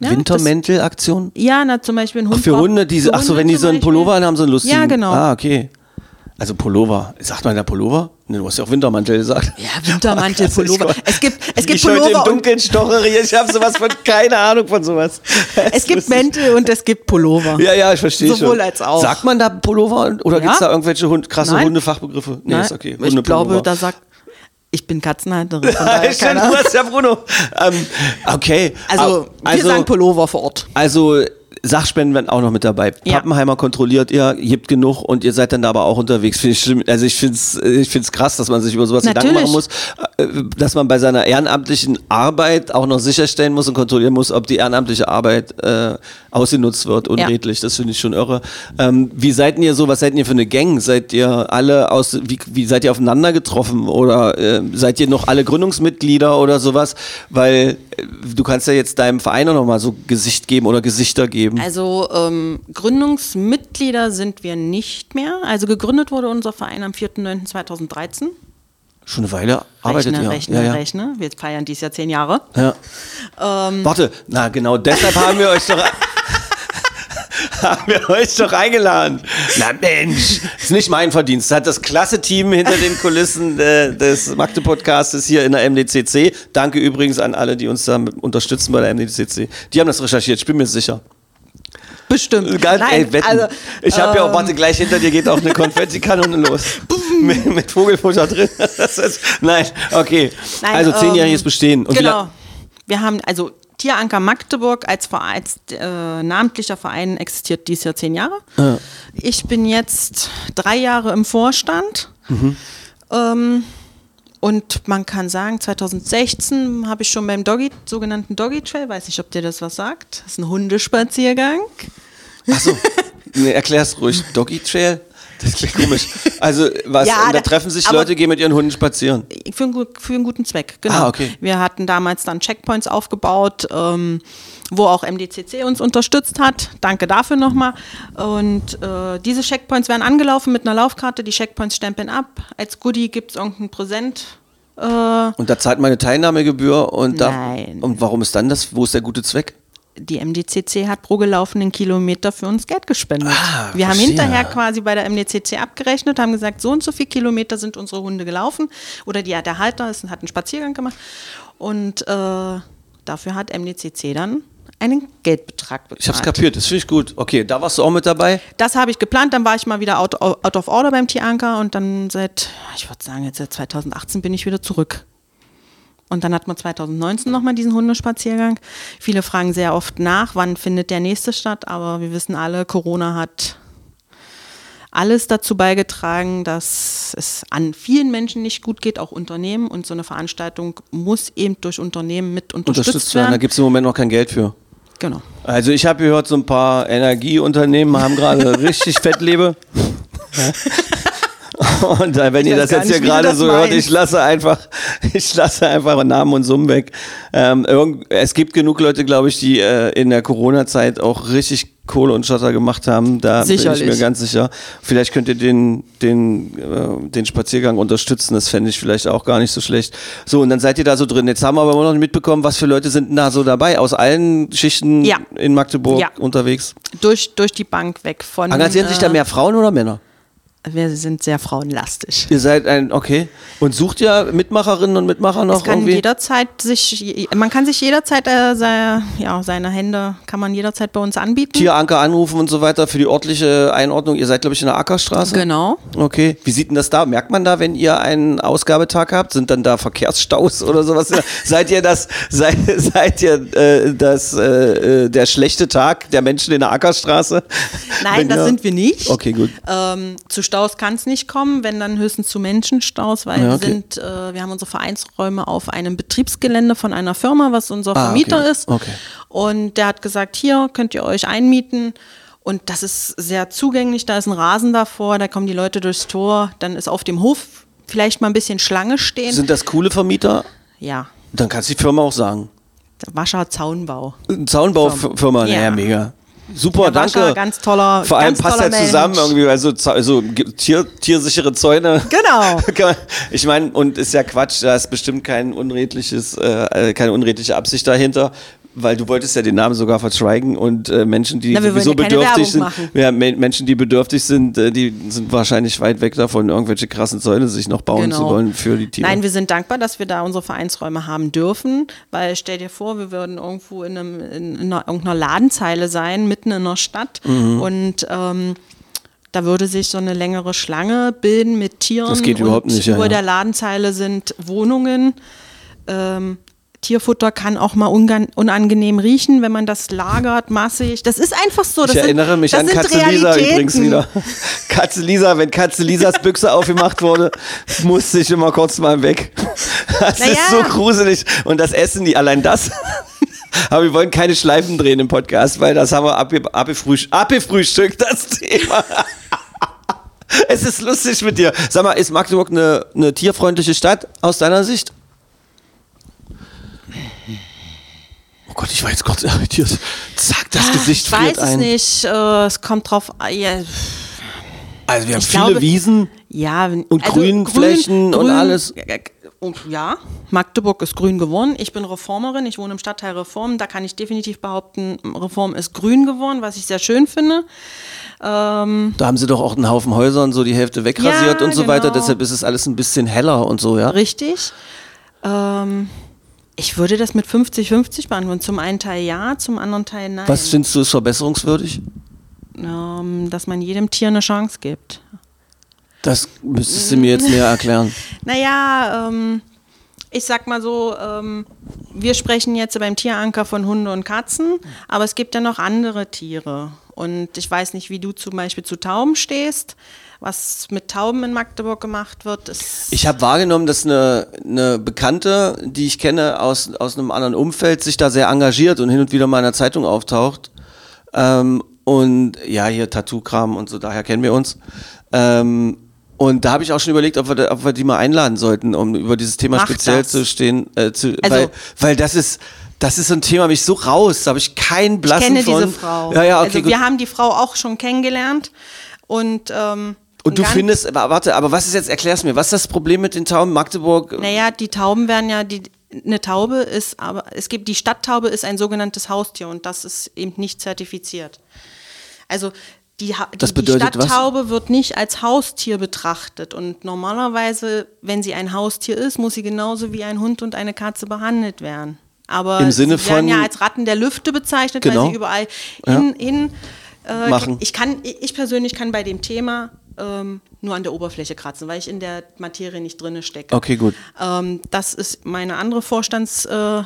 Ja, Wintermäntelaktion? Ja, na, zum Beispiel ein Hund. Ach, für Hunde, diese, ach so, wenn die so einen. Pullover haben, haben so einen lustigen. Ja, genau. Ah, okay. Also Pullover. Sagt man da Pullover? Ne, du hast ja auch Wintermantel gesagt. Ja, Wintermantel, ich- Pullover. Es gibt, es gibt ich heute im Pullover und Dunkeln stochere, ich habe sowas von, keine Ahnung von sowas. es gibt Mäntel und es gibt Pullover. Ja, ja, ich verstehe schon. Sowohl als auch. Sagt man da Pullover oder Ja. gibt es da irgendwelche Hund, krasse Nein. Hundefachbegriffe? Nee, Nein, ist okay. ich Hundepullover. glaube, da sagt, ich bin Katzenhalterin. Keine du hast ja Bruno. Ähm, okay. Also, Au- wir sagen Pullover vor Ort. Also Sachspenden werden auch noch mit dabei. Ja. Pappenheimer kontrolliert ihr, gibt genug und ihr seid dann da aber auch unterwegs. Finde ich schlimm. Also ich finde es ich find's krass, dass man sich über sowas Gedanken machen muss, äh, dass man bei seiner ehrenamtlichen Arbeit auch noch sicherstellen muss und kontrollieren muss, ob die ehrenamtliche Arbeit äh, ausgenutzt wird, unredlich. Das finde ich schon irre. Ähm, wie seid ihr so, was seid ihr für eine Gang? Seid ihr alle aus, wie, wie seid ihr aufeinander getroffen oder äh, seid ihr noch alle Gründungsmitglieder oder sowas? Weil äh, du kannst ja jetzt deinem Verein auch noch mal so Gesicht geben oder Gesichter geben. Also ähm, Gründungsmitglieder sind wir nicht mehr. Also gegründet wurde unser Verein am 4.9.2013. Schon eine Weile arbeitet Rechne, ihr. rechne, ja, ja. rechne. Wir feiern dieses Jahr zehn Jahre. Ja. Ähm. Warte, na genau, deshalb haben wir euch doch. haben wir euch doch eingeladen. Na Mensch, ist nicht mein Verdienst. Hat das klasse Team hinter den Kulissen äh, des Magde-Podcastes hier in der MDCC. Danke übrigens an alle, die uns da unterstützen bei der MDCC. Die haben das recherchiert, ich bin mir sicher. Bestimmt. Ganz, Nein, ey, wetten. also, ich habe ja auch, ähm, warte, gleich hinter dir geht auch eine Konfettikanone los. mit, mit Vogelfutter drin. Ist, nein, okay. Nein, also zehnjähriges ähm, Bestehen. Und genau. Wir haben also Tieranker Magdeburg als, Verein, als äh, namentlicher Verein existiert dieses Jahr zehn Jahre. Ich bin jetzt drei Jahre im Vorstand. Mhm. Ähm, und man kann sagen, 2016 habe ich schon beim Doggy, sogenannten Doggy Trail, weiß nicht, ob dir das was sagt. Das ist ein Hundespaziergang. Achso, nee, erklär's ruhig. Doggy Trail? Das klingt komisch. Also, was, Ja, da da- treffen sich Leute, gehen mit ihren Hunden spazieren. Für einen, für einen guten Zweck, genau. Ah, okay. Wir hatten damals dann Checkpoints aufgebaut, ähm, wo auch MDCC uns unterstützt hat. Danke dafür nochmal. Und äh, diese Checkpoints werden angelaufen mit einer Laufkarte. Die Checkpoints stempeln ab. Als Goodie gibt es irgendein Präsent. Äh, Und da zahlt man eine Teilnahmegebühr und da. Nein. Und warum ist dann das? Wo ist der gute Zweck? Die MDCC hat pro gelaufenen Kilometer für uns Geld gespendet. Ah, wir haben verstehe. hinterher quasi bei der MDCC abgerechnet, haben gesagt, so und so viele Kilometer sind unsere Hunde gelaufen. Oder die, der Halter ist, hat einen Spaziergang gemacht. Und äh, dafür hat MDCC dann einen Geldbetrag bezahlt. Ich hab's kapiert, das finde ich gut. Okay, da warst du auch mit dabei. Das habe ich geplant, dann war ich mal wieder out, out of order beim Tieranker und dann seit, ich würde sagen, jetzt seit 2018 bin ich wieder zurück. Und dann hat man 2019 nochmal diesen Hundespaziergang. Viele fragen sehr oft nach, wann findet der nächste statt, aber wir wissen alle, Corona hat alles dazu beigetragen, dass es an vielen Menschen nicht gut geht, auch Unternehmen. Und so eine Veranstaltung muss eben durch Unternehmen mit unterstützt, Unterstützt werden. Da werden. gibt es im Moment noch kein Geld für. Genau. Also ich habe gehört, so ein paar Energieunternehmen haben gerade richtig Fettlebe. Und äh, wenn ihr das jetzt hier gerade so hört, meinst. ich lasse einfach, ich lasse einfach Namen und Summen weg. Ähm, irgend, es gibt genug Leute, glaube ich, die äh, in der Corona-Zeit auch richtig Kohle und Schotter gemacht haben. Da bin ich Sicherlich. mir ganz sicher. Vielleicht könnt ihr den, den, äh, den Spaziergang unterstützen. Das fände ich vielleicht auch gar nicht so schlecht. So, und dann seid ihr da so drin. Jetzt haben wir aber immer noch nicht mitbekommen, was für Leute sind da so dabei? Aus allen Schichten Ja. in Magdeburg Ja. unterwegs. Durch, durch die Bank weg von. Engagieren sich da äh, mehr Frauen oder Männer? Wir sind sehr frauenlastig. Ihr seid ein, okay. Und sucht ihr Mitmacherinnen und Mitmacher noch Es kann irgendwie? jederzeit sich, man kann sich jederzeit äh, sei, ja, seine Hände kann man jederzeit bei uns anbieten. Tieranker anrufen und so weiter für die örtliche Einordnung. Ihr seid, glaube ich, in der Ackerstraße. Genau. Okay. Wie sieht denn das da? Merkt man da, wenn ihr einen Ausgabetag habt? Sind dann da Verkehrsstaus oder sowas? seid ihr das, seid, seid ihr äh, das, äh, äh, der schlechte Tag der Menschen in der Ackerstraße? Nein, Wenn das ihr- sind wir nicht. Okay, gut. Ähm, zu Staus kann es nicht kommen, wenn dann höchstens zu Menschenstaus, weil Ja, okay. wir sind, äh, wir haben unsere Vereinsräume auf einem Betriebsgelände von einer Firma, was unser Ah, Vermieter okay. ist. Okay. Und der hat gesagt, hier könnt ihr euch einmieten. Und das ist sehr zugänglich, da ist ein Rasen davor, da kommen die Leute durchs Tor, dann ist auf dem Hof vielleicht mal ein bisschen Schlange stehen. Sind das coole Vermieter? ja, Dann kannst du die Firma auch sagen. Wascher Zaunbau. Zaunbaufirma, Ja. naja, mega. Super, danke. ganz toller- Vor allem passt toller ja zusammen irgendwie, also, also Tier, tiersichere Zäune. Genau. Ich meine, und ist ja Quatsch, da ist bestimmt kein unredliches, äh, keine unredliche Absicht dahinter. Weil du wolltest ja den Namen sogar verschweigen und äh, Menschen, die Na, sowieso ja bedürftig sind, ja, Me Menschen, die bedürftig sind, äh, die sind wahrscheinlich weit weg davon, irgendwelche krassen Zäune sich noch bauen Genau. zu wollen für die Tiere. Nein, wir sind dankbar, dass wir da unsere Vereinsräume haben dürfen, weil stell dir vor, wir würden irgendwo in, einem, in, in einer, irgendeiner Ladenzeile sein, mitten in einer Stadt Mhm. und ähm, da würde sich so eine längere Schlange bilden mit Tieren. Das geht und überhaupt nicht, ja, Über ja. der Ladenzeile sind Wohnungen. Ähm, Tierfutter kann auch mal unangenehm riechen, wenn man das lagert, massig. Das ist einfach so. Das Ich erinnere sind, mich an Katze Lisa übrigens wieder. Katze Lisa, wenn Katze Lisas Büchse aufgemacht wurde, musste ich immer kurz mal weg. Das Naja. ist so gruselig. Und das Essen, die allein das. Aber wir wollen keine Schleifen drehen im Podcast, weil das haben wir abge abgefrühstückt, abgefrühstückt das Thema. Es ist lustig mit dir. Sag mal, ist Magdeburg eine, eine tierfreundliche Stadt aus deiner Sicht? Oh Gott, ich war jetzt kurz irritiert. Zack, das Gesicht Ich weiß friert es ein. nicht. Äh, es kommt drauf. äh, Ja, Also wir haben Ich viele glaube- Wiesen. ja Und Grünflächen und alles. Und ja, Magdeburg ist grün geworden. Ich bin Reformerin, ich wohne im Stadtteil Reform. Da kann ich definitiv behaupten, Reform ist grün geworden, was ich sehr schön finde. Ähm, Da haben sie doch auch einen Haufen Häuser und so die Hälfte wegrasiert Ja, und so weiter. genau. Deshalb ist es alles ein bisschen heller und so, ja. Richtig. Ähm, ich würde das mit 50-50 beantworten. Zum einen Teil ja, zum anderen Teil nein. Was findest du ist verbesserungswürdig? ähm, dass man jedem Tier eine Chance gibt. Das müsstest du mir jetzt näher erklären. Naja, ähm, ich sag mal so, ähm, wir sprechen jetzt beim Tieranker von Hunde und Katzen, aber es gibt ja noch andere Tiere. Und ich weiß nicht, wie du zum Beispiel zu Tauben stehst. Was mit Tauben in Magdeburg gemacht wird, ist. Ich habe wahrgenommen, dass eine, eine Bekannte, die ich kenne aus, aus einem anderen Umfeld, sich da sehr engagiert und hin und wieder mal in der Zeitung auftaucht. Ähm, und ja, hier Tattoo-Kram und so, daher kennen wir uns. Ähm, und da habe ich auch schon überlegt, ob wir, da, ob wir die mal einladen sollten, um über dieses Thema Mach speziell das. zu stehen. Äh, zu, Also- weil, weil das ist, das ist so ein Thema, mich so raus, da habe ich keinen ich blassen kenne von. diese Frau. Ja, ja, okay, also gut. wir haben die Frau auch schon kennengelernt. Und, ähm, Und du findest, aber warte, aber was ist jetzt, erklär's mir, was ist das Problem mit den Tauben Magdeburg? Naja, die Tauben werden ja, die, eine Taube ist, aber es gibt, die Stadttaube ist ein sogenanntes Haustier und das ist eben nicht zertifiziert. Also die, die, die bedeutet was? Stadttaube wird nicht als Haustier betrachtet und normalerweise, wenn sie ein Haustier ist, muss sie genauso wie ein Hund und eine Katze behandelt werden. Aber Im Sinne sie werden von- ja als Ratten der Lüfte bezeichnet, Genau. weil sie überall Ja. hin, hin äh, Machen. Ich kann, ich persönlich kann bei dem Thema ähm, nur an der Oberfläche kratzen, weil ich in der Materie nicht drinne stecke. Okay, gut. Ähm, das ist meine andere Vorstands, äh,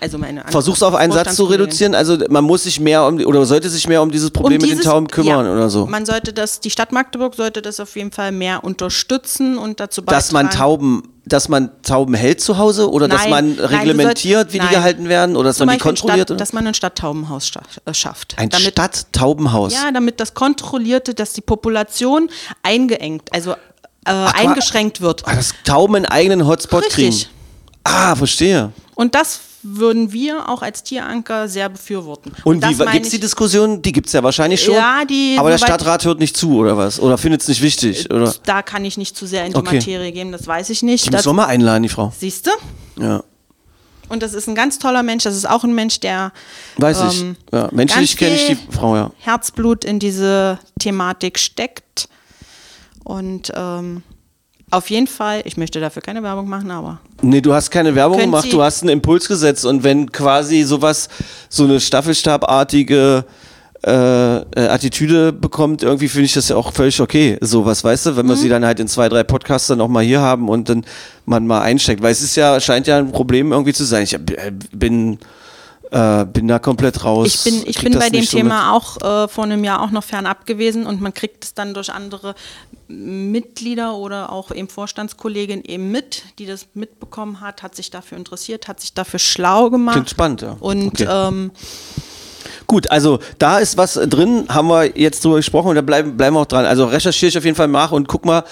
also meine Versuch's auf einen Satz zu reduzieren. Also man muss sich mehr um oder sollte sich mehr um dieses Problem mit den dieses- Tauben kümmern ja, oder so. Man sollte das, die Stadt Magdeburg sollte das auf jeden Fall mehr unterstützen und dazu beitragen. dass man Tauben, dass man Tauben hält zu Hause oder dass Nein, man nein, du reglementiert, sollst- wie die nein. gehalten werden oder dass Zum man die Beispiel kontrolliert? Stadt, dass man ein Stadttaubenhaus äh, schafft. Ein damit, Stadttaubenhaus. Ja, damit das kontrollierte, dass die Population eingeengt, also äh, eingeschränkt wird. Ah, dass Tauben einen eigenen Hotspot Richtig. kriegen. Ah, verstehe. Und das würden wir auch als Tieranker sehr befürworten. Und meine gibt es die Diskussion? Die gibt es ja wahrscheinlich schon. Ja, die- aber der Stadtrat hört nicht zu, oder was? Oder findet es nicht wichtig? Oder? Da kann ich nicht zu sehr in die Okay. Materie gehen, das weiß ich nicht. Die Das, müssen wir mal einladen, die Frau. siehst du? Ja. Und das ist ein ganz toller Mensch. Das ist auch ein Mensch, der Weiß ähm, ich. Ja, menschlich kenne ich die Frau, ja. Herzblut in diese Thematik steckt. Und ähm, auf jeden Fall, ich möchte dafür keine Werbung machen, aber Nee, du hast keine Werbung gemacht, Sie- du hast einen Impuls gesetzt und wenn quasi sowas, so eine Staffelstabartige äh, äh, Attitüde bekommt, irgendwie finde ich das ja auch völlig okay, sowas, weißt du, wenn wir Mhm. sie dann halt in zwei, drei Podcasts dann auch mal hier haben und dann man mal einsteckt, weil es ist ja, scheint ja ein Problem irgendwie zu sein. Ich äh, bin, äh, bin da komplett raus. ich bin, ich bin bei dem so mit. Thema auch äh, vor einem Jahr auch noch fernab gewesen und man kriegt es dann durch andere Mitglieder oder auch eben Vorstandskollegin eben mit, die das mitbekommen hat, hat sich dafür interessiert, hat sich dafür schlau gemacht. Klingt spannend, ja. Und Okay. ähm, Gut, also da ist was drin, haben wir jetzt drüber gesprochen und da bleiben, bleiben wir auch dran. Also recherchiere ich auf jeden Fall nach und guck mal,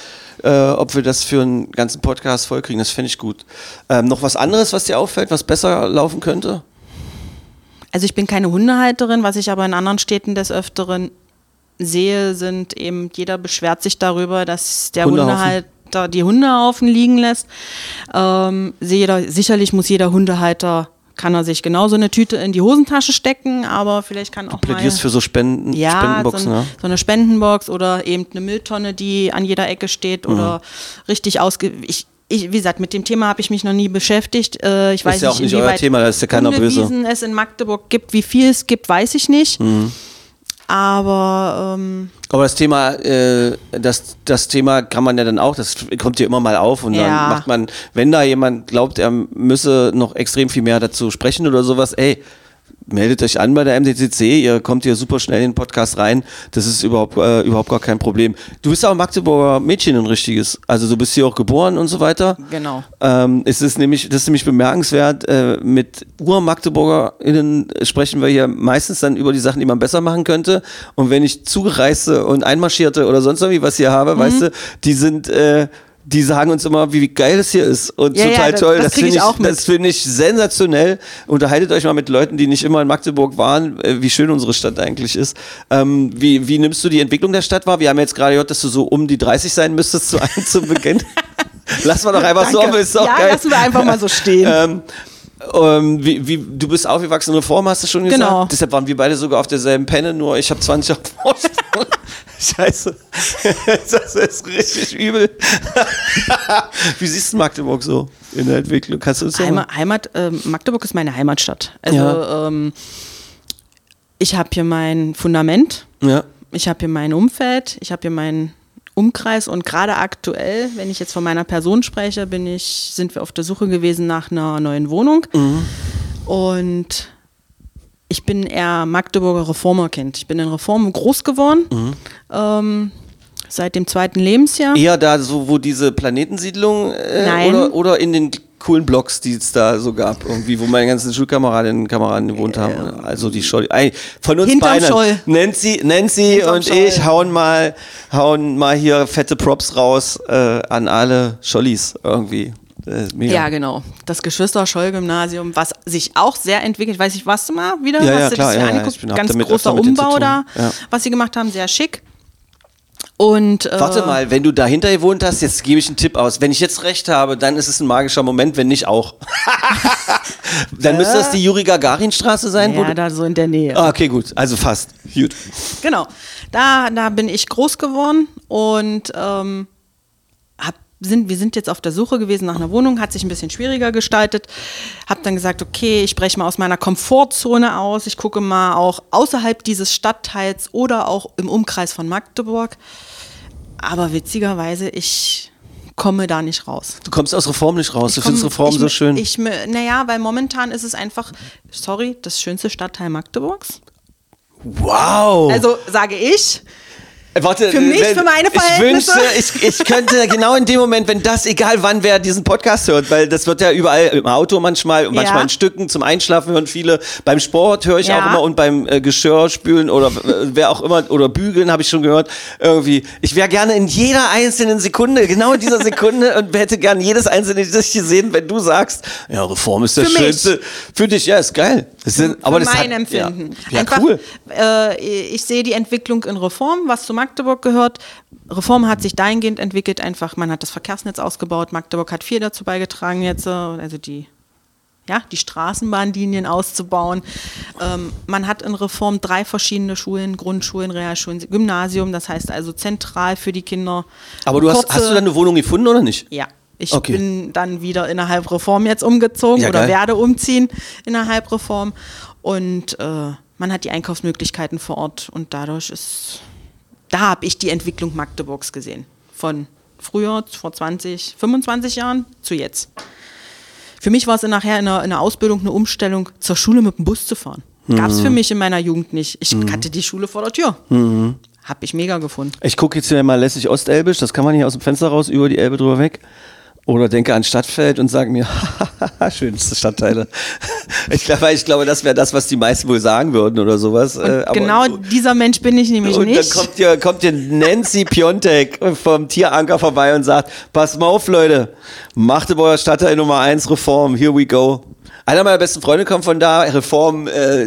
äh, ob wir das für einen ganzen Podcast vollkriegen. Das fände ich gut. Ähm, noch was anderes, was dir auffällt, was besser laufen könnte? Also ich bin keine Hundehalterin, was ich aber in anderen Städten des Öfteren sehe, sind eben, jeder beschwert sich darüber, dass der. Hundehalter die Hundehaufen liegen lässt. Ähm, jeder, sicherlich muss jeder Hundehalter, kann er sich genauso eine Tüte in die Hosentasche stecken, aber vielleicht kann auch mal Plädierst für so Spenden, ja, so, Spendenboxen, ein, ja? so eine Spendenbox oder eben eine Mülltonne, die an jeder Ecke steht oder richtig ausge... Ich, ich, wie gesagt, mit dem Thema habe ich mich noch nie beschäftigt. Äh, ich weiß ja auch nicht, nicht euer Thema, da ist ja keiner böse. Hundewiesen es in Magdeburg gibt. Wie viel es gibt, weiß ich nicht. Mhm. Aber ähm, Aber das Thema, äh, das, das Thema kann man ja dann auch, das kommt ja immer mal auf und dann Ja. macht man, wenn da jemand glaubt, er müsse noch extrem viel mehr dazu sprechen oder sowas, ey, meldet euch an bei der MDCC, ihr kommt hier super schnell in den Podcast rein, das ist überhaupt, äh, überhaupt gar kein Problem. Du bist auch Magdeburger Mädchen, ein richtiges, also du bist hier auch geboren und so weiter. Genau. Ähm, es ist nämlich, das ist nämlich bemerkenswert, äh, mit Ur-MagdeburgerInnen sprechen wir hier meistens dann über die Sachen, die man besser machen könnte. Und wenn ich zugereiste und einmarschierte oder sonst irgendwie was hier habe, Mhm. weißt du, die sind, äh, die sagen uns immer, wie, wie geil es hier ist und Ja, ja, total das- toll. das Das, finde ich ich, das finde ich sensationell. Unterhaltet euch mal mit Leuten, die nicht immer in Magdeburg waren, äh, wie schön unsere Stadt eigentlich ist. Ähm, wie, wie nimmst du die Entwicklung der Stadt wahr? Wir haben jetzt gerade gehört, dass du so um die 30 sein müsstest zu, zu Beginn. Lass mal doch einfach so, aber ist doch ja, geil. lassen wir einfach mal so stehen. Ähm, ähm, wie, wie, du bist aufgewachsen in Reform, hast du schon gesagt? Genau. Deshalb waren wir beide sogar auf derselben Penne, nur ich habe 20 Jahre Vorsprung. Scheiße. Das ist richtig übel. Wie siehst du Magdeburg so in der Entwicklung? Kannst du sagen? Heimat, Heimat ähm, Magdeburg ist meine Heimatstadt. Also Ja. ähm, ich habe hier mein Fundament, Ja. ich habe hier mein Umfeld, ich habe hier meinen Umkreis und gerade aktuell, wenn ich jetzt von meiner Person spreche, bin ich, sind wir auf der Suche gewesen nach einer neuen Wohnung. Und ich bin eher Magdeburger Reformerkind. Ich bin in Reform groß geworden. Ähm, seit dem zweiten Lebensjahr. Eher da so, wo diese Planetensiedlung äh, Nein. oder, oder in den coolen Blocks, die es da so gab, irgendwie, wo meine ganzen Schulkameradinnen und Kameraden gewohnt haben. Also die Scholl. Von uns Hinterm beiden. Scholl. Nancy, Nancy Hinterm und Scholl. ich hauen mal, hauen mal hier fette Props raus äh, an alle Schollis irgendwie. Äh, mega. Ja, genau. Das Geschwister-Scholl-Gymnasium, was sich auch sehr entwickelt. Weiß ich, warst du mal wieder? Ja, Hast ja, du klar, das ja, ja. angeguckt? Hab Ganz großer Umbau da, Ja. was sie gemacht haben, sehr schick. Und äh, Warte mal, wenn du dahinter gewohnt hast, jetzt gebe ich einen Tipp aus. Wenn ich jetzt recht habe, dann ist es ein magischer Moment, wenn nicht auch. dann müsste das die Juri Gagarin Straße sein. ja, da so in der Nähe. ah, okay, gut. Also fast. Gut. Genau. Da, da bin ich groß geworden und ähm, sind, wir sind jetzt auf der Suche gewesen nach einer Wohnung, hat sich ein bisschen schwieriger gestaltet. Hab dann gesagt, okay, ich breche mal aus meiner Komfortzone aus. Ich gucke mal auch außerhalb dieses Stadtteils oder auch im Umkreis von Magdeburg. Aber witzigerweise, ich komme da nicht raus. Du kommst aus Reform nicht raus. Du komm- findest Reform ich, so schön. Ich, naja, weil momentan ist es einfach, sorry, das schönste Stadtteil Magdeburgs. wow. Also sage ich. Äh, Warte, für mich, für meine Verhältnisse. Ich wünschte, ich, ich könnte genau in dem Moment, wenn das, egal wann wer diesen Podcast hört, weil das wird ja überall im Auto manchmal und Ja. manchmal in Stücken zum Einschlafen hören viele. Beim Sport höre ich Ja. auch immer und beim äh, Geschirrspülen oder äh, wer auch immer oder Bügeln habe ich schon gehört. Irgendwie, ich wäre gerne in jeder einzelnen Sekunde, genau in dieser Sekunde und hätte gern jedes einzelne Gesicht gesehen, wenn du sagst, ja, Reform ist das Für mich. Schönste. Für dich, ja, ist geil. Das sind, aber für das mein hat, Empfinden. Ja, ja Einfach, cool. Äh, ich sehe die Entwicklung in Reform, was zu Magdeburg gehört. Reform hat sich dahingehend entwickelt, einfach, man hat das Verkehrsnetz ausgebaut. Magdeburg hat viel dazu beigetragen, jetzt, äh, also die, ja, die Straßenbahnlinien auszubauen. Ähm, man hat in Reform drei verschiedene Schulen, Grundschulen, Realschulen, Gymnasium, das heißt also zentral für die Kinder. Aber du hast, hast du dann eine Wohnung gefunden oder nicht? ja, ich Okay. bin dann wieder innerhalb Reform jetzt umgezogen Ja, oder werde umziehen innerhalb Reform. Und äh, man hat die Einkaufsmöglichkeiten vor Ort und dadurch ist, da habe ich die Entwicklung Magdeburgs gesehen. Von früher, vor 20, 25 Jahren zu jetzt. Für mich war es nachher in der, in der Ausbildung eine Umstellung, zur Schule mit dem Bus zu fahren. Gab es für mich in meiner Jugend nicht. Ich hatte die Schule vor der Tür. Hab ich mega gefunden. Ich gucke jetzt hier mal lässig Ostelbisch, das kann man hier aus dem Fenster raus über die Elbe drüber weg. Oder denke an Stadtfeld und sage mir, schönste Stadtteile. Ich glaube, ich glaube das wäre das, was die meisten wohl sagen würden oder sowas. äh, genau dieser Mensch bin ich nämlich und nicht. dann kommt hier, kommt hier Nancy Piontek vom Tieranker vorbei und sagt, pass mal auf, Leute, Magdeburger Stadtteil Nummer 1 Reform, here we go. Einer meiner besten Freunde kommt von da, Reform, äh,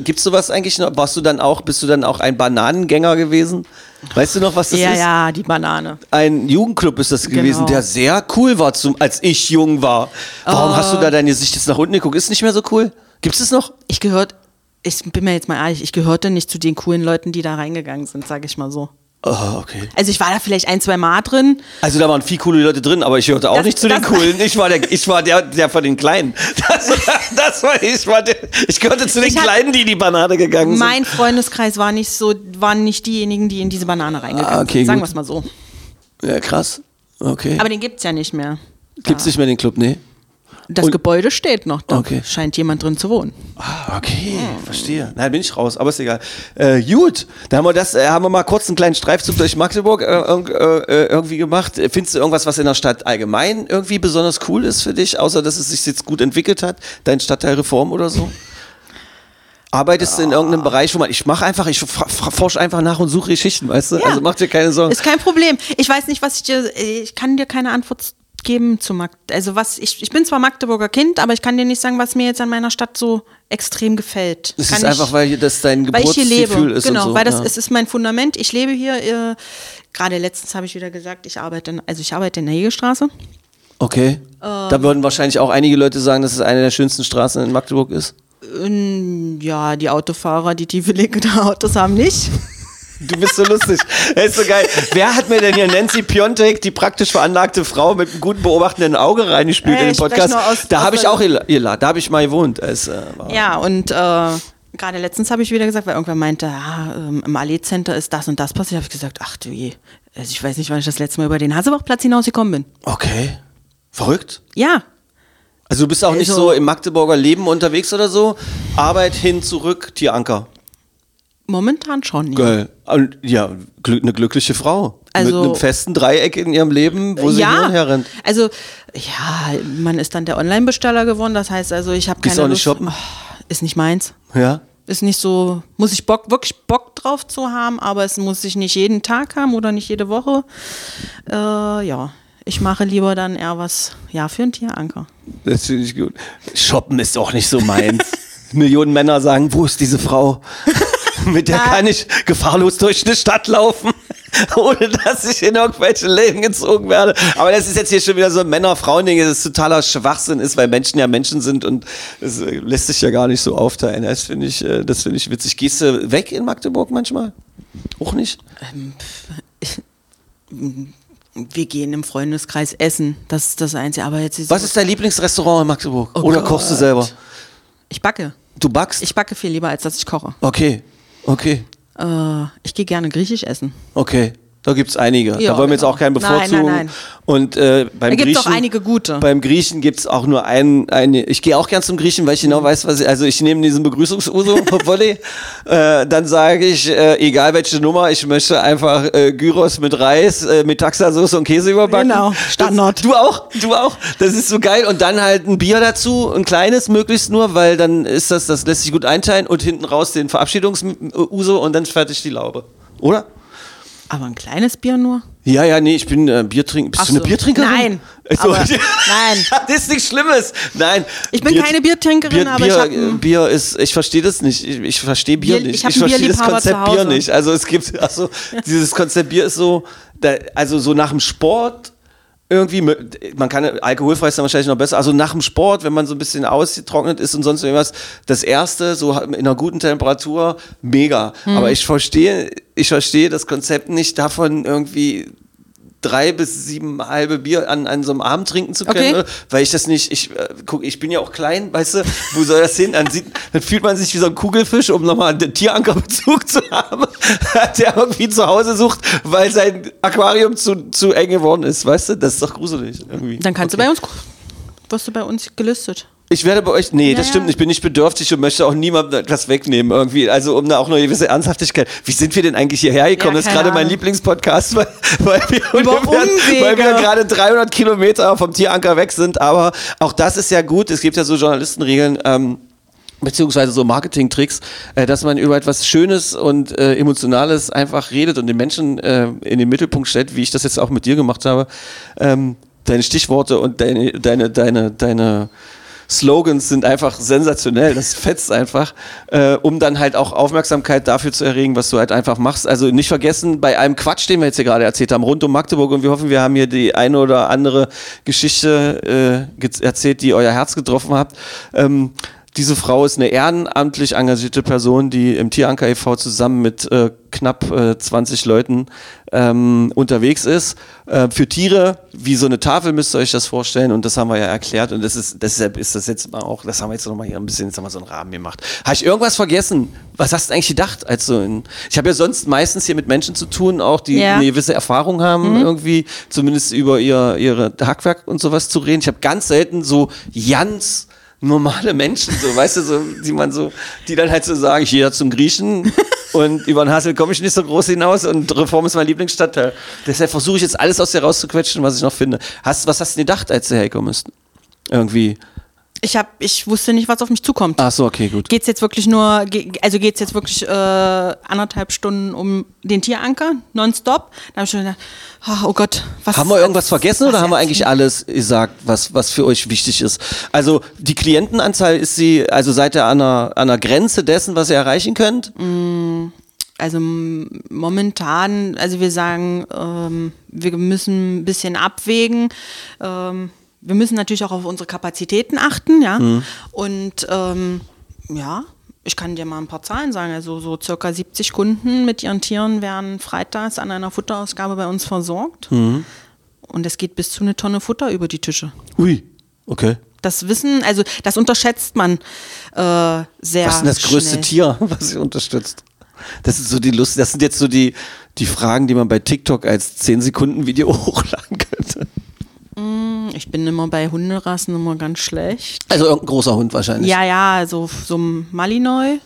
gibt's sowas eigentlich noch? Warst du dann auch, bist du dann auch ein Bananengänger gewesen? Weißt du noch, was das ja, ist? ja, die Banane. Ein Jugendclub ist das gewesen, Genau. der sehr cool war, zum, als ich jung war. Warum hast du Oh. da dein Gesicht jetzt nach unten geguckt? Ist nicht mehr so cool? Gibt's es noch? Ich gehört, ich bin mir jetzt mal ehrlich, ich gehörte nicht zu den coolen Leuten, die da reingegangen sind, sage ich mal so. Oh, okay. Also ich war da vielleicht ein, zwei Mal drin. Also da waren viel coole Leute drin, aber ich gehörte auch Das- nicht zu den coolen. Ich war der, ich war der, der von den Kleinen. Das, das war ich. War der, ich gehörte zu den Ich Kleinen, die in die Banane gegangen sind. Mein Freundeskreis war nicht so, waren nicht diejenigen, die in diese Banane reingegangen Ah, okay, sind. Sagen wir es mal so. Ja, krass. Okay. Aber den gibt's ja nicht mehr. Gibt's nicht mehr den Club? Nee. Das Und- Gebäude steht noch. Da Okay. scheint jemand drin zu wohnen. Ah, okay, verstehe. Nein, bin ich raus, aber ist egal. Äh, gut, da haben wir das, äh, haben wir mal kurz einen kleinen Streifzug durch Magdeburg äh, irg- äh, irgendwie gemacht. Äh, Findest du irgendwas, was in der Stadt allgemein irgendwie besonders cool ist für dich, außer dass es sich jetzt gut entwickelt hat, dein Stadtteilreform oder so? Arbeitest du in irgendeinem Bereich, wo man, ich mache einfach, ich forsche einfach nach und suche Geschichten, weißt du? Ja. Also mach dir keine Sorgen. Ist kein Problem. Ich weiß nicht, was ich dir, ich kann dir keine Antwort geben zu Magdeburg. Also was, ich, ich bin zwar Magdeburger Kind, aber ich kann dir nicht sagen, was mir jetzt an meiner Stadt so extrem gefällt. Es ist ich- einfach, weil das dein weil ich hier Geburtsgefühl lebe. ist genau, so. weil das ja. es ist mein Fundament. Ich lebe hier. Äh, Gerade letztens habe ich wieder gesagt, ich arbeite, in, also ich arbeite in der Hegelstraße. Okay. Ähm. da würden wahrscheinlich auch einige Leute sagen, dass es eine der schönsten Straßen in Magdeburg ist. Ja, die Autofahrer, die tiefe legende Autos haben nicht. Du bist so lustig. Das ist so geil. Wer hat mir denn hier Nancy Piontek, die praktisch veranlagte Frau mit einem guten beobachtenden Auge reingespielt Äh, in den Podcast? aus- da habe ich auch ihr, da habe ich mal gewohnt. Es, äh, Ja, und äh, gerade letztens habe ich wieder gesagt, weil irgendwer meinte, ja, ähm, im Allee Center ist das und das passiert, habe ich gesagt, ach du je, also ich weiß nicht, wann ich das letzte Mal über den Hasebachplatz hinausgekommen bin. Okay. Verrückt. Ja, Also du bist auch nicht Also- so im Magdeburger Leben unterwegs oder so. Arbeit hin, zurück, Tieranker. Momentan schon. Ja. Geil. Ja, eine glückliche Frau. Also- mit einem festen Dreieck in ihrem Leben, wo sie hin und her rennt. also ja, man ist dann der Online-Besteller geworden, das heißt also, ich habe Gehst keine du auch nicht Lust. shoppen? Oh, ist nicht meins. Ja. Ist nicht so, muss ich Bock, wirklich Bock drauf zu haben, aber es muss ich nicht jeden Tag haben oder nicht jede Woche. Äh, ja, ich mache lieber dann eher was, ja, für einen Tieranker. Das finde ich gut. Shoppen ist auch nicht so meins. Millionen Männer sagen, wo ist diese Frau? Mit der kann ich gefahrlos durch eine Stadt laufen, ohne dass ich in irgendwelche Läden gezogen werde. Aber das ist jetzt hier schon wieder so ein Männer-Frauen-Ding, das ist totaler Schwachsinn ist, weil Menschen ja Menschen sind und es äh, lässt sich ja gar nicht so aufteilen. Das finde ich, äh, das finde ich witzig. Gehst du weg in Magdeburg manchmal? Auch nicht? Wir gehen im Freundeskreis essen. Das ist das Einzige. Aber jetzt ist Was ist dein Lieblingsrestaurant in Magdeburg? Oh Oder Gott. kochst du selber? Ich backe. Du backst? Ich backe viel lieber, als dass ich koche. okay, okay. Äh, ich gehe gerne griechisch essen. Okay, da gibt es einige. Ja, da wollen wir jetzt genau. auch keinen Nein, bevorzugen. nein, nein. Und äh, beim Da gibt's Griechen, auch einige gute. Beim Griechen gibt es auch nur einen. eine ich gehe auch gern zum Griechen, weil ich Mhm. genau weiß, was ich. Also ich nehme diesen Begrüßungsuso Volley. äh, dann sage ich, äh, egal welche Nummer, ich möchte einfach äh, Gyros mit Reis, äh, mit Taxasauce und Käse überbacken. Genau, Standard. Das, du auch, du auch. Das ist so geil. Und dann halt ein Bier dazu, ein kleines möglichst nur, weil dann ist das, das lässt sich gut einteilen und hinten raus den Verabschiedungsuso und dann fertig die Laube. Oder? Aber ein kleines Bier nur? Ja, ja, nee, ich bin äh, Biertrinker. Bist Ach du eine so. Biertrinkerin? Nein, Also, aber- nein. das ist nichts Schlimmes. Nein. Ich bin keine Biertrinkerin, aber ich Bier, hab ein- äh, Bier ist, ich verstehe das nicht. Ich, ich verstehe Bier, Bier- nicht. ich ich verstehe das Konzept. Bier nicht. Also es gibt, also dieses Konzept Bier ist so, da, also so nach dem Sport irgendwie, man kann alkoholfrei ist dann wahrscheinlich noch besser. Also nach dem Sport, wenn man so ein bisschen ausgetrocknet ist und sonst irgendwas, das erste so in einer guten Temperatur mega. Hm. Aber ich verstehe, ich verstehe das Konzept nicht davon irgendwie drei bis sieben halbe Bier an, an so einem Abend trinken zu können, Okay. ne? weil ich das nicht, ich äh, guck, ich bin ja auch klein, weißt du, wo soll das hin? Dann, sieht, dann fühlt man sich wie so ein Kugelfisch, um nochmal einen Tierankerbezug zu haben, der irgendwie zu Hause sucht, weil sein Aquarium zu, zu eng geworden ist, weißt du? Das ist doch gruselig irgendwie. Dann kannst Okay. du bei uns, wirst du bei uns gelistet. Ich werde bei euch, nee, das Ja, stimmt nicht. Ich bin nicht bedürftig und möchte auch niemandem etwas wegnehmen irgendwie. Also um da auch eine gewisse Ernsthaftigkeit. Wie sind wir denn eigentlich hierher gekommen? Ja, das ist gerade mein. Lieblingspodcast, weil, weil, wir weil wir gerade 300 Kilometer vom Tieranker weg sind. Aber auch das ist ja gut. Es gibt ja so Journalistenregeln. Ähm, beziehungsweise so Marketing-Tricks, äh, dass man über etwas Schönes und äh, Emotionales einfach redet und den Menschen äh, in den Mittelpunkt stellt, wie ich das jetzt auch mit dir gemacht habe. Ähm, deine Stichworte und deine, deine, deine, deine Slogans sind einfach sensationell, das fetzt einfach, äh, um dann halt auch Aufmerksamkeit dafür zu erregen, was du halt einfach machst. Also nicht vergessen, bei allem Quatsch, den wir jetzt hier gerade erzählt haben, rund um Magdeburg und wir hoffen, wir haben hier die eine oder andere Geschichte äh, erzählt, die euer Herz getroffen habt. Ähm, Diese Frau ist eine ehrenamtlich engagierte Person, die im Tieranker e.V. zusammen mit äh, knapp äh, 20 Leuten ähm, unterwegs ist. Äh, für Tiere, wie so eine Tafel müsst ihr euch das vorstellen und das haben wir ja erklärt und das ist, deshalb ist das jetzt mal auch, das haben wir jetzt nochmal hier ein bisschen, jetzt haben wir so einen Rahmen gemacht. Habe ich irgendwas vergessen? Was hast du eigentlich gedacht? Als du in, ich habe ja sonst meistens hier mit Menschen zu tun, auch die Ja. eine gewisse Erfahrung haben, irgendwie zumindest über ihr ihre Hackwerk und sowas zu reden. Ich habe ganz selten so ganz normale Menschen, so weißt du, so, die man so, die dann halt so sagen, ich gehe zum Griechen und über den Hassel komme ich nicht so groß hinaus und Reform ist mein Lieblingsstadtteil. Deshalb versuche ich jetzt alles aus dir rauszuquetschen, was ich noch finde. Hast, was hast du denn gedacht, als du herkommst? Irgendwie. Ich, hab, ich wusste nicht, was auf mich zukommt. Ach so, okay, gut. Geht's jetzt wirklich nur, also geht's jetzt wirklich äh, anderthalb Stunden um den Tieranker, nonstop? Da habe ich schon gedacht, ah, oh Gott, was Haben wir irgendwas vergessen oder haben wir eigentlich alles gesagt, was, was für euch wichtig ist? Also die Klientenanzahl ist sie, also seid ihr an einer, an einer Grenze dessen, was ihr erreichen könnt? Also m- momentan, also wir sagen, ähm, wir müssen ein bisschen abwägen. Ähm, wir müssen natürlich auch auf unsere Kapazitäten achten, ja. Und ähm, ja, ich kann dir mal ein paar Zahlen sagen. Also so circa 70 Kunden mit ihren Tieren werden freitags an einer Futterausgabe bei uns versorgt. Und es geht bis zu eine Tonne Futter über die Tische. Ui, okay. Das Wissen, also das unterschätzt man äh, sehr Was ist denn das größte schnell. Tier, was ihr unterstützt? Das ist so die Lust, das sind jetzt so die, die Fragen, die man bei TikTok als 10 Sekunden Video hochladen könnte. Ich bin immer bei Hunderassen immer ganz schlecht. Also irgendein großer Hund wahrscheinlich. Ja, ja, so, so ein Malinois.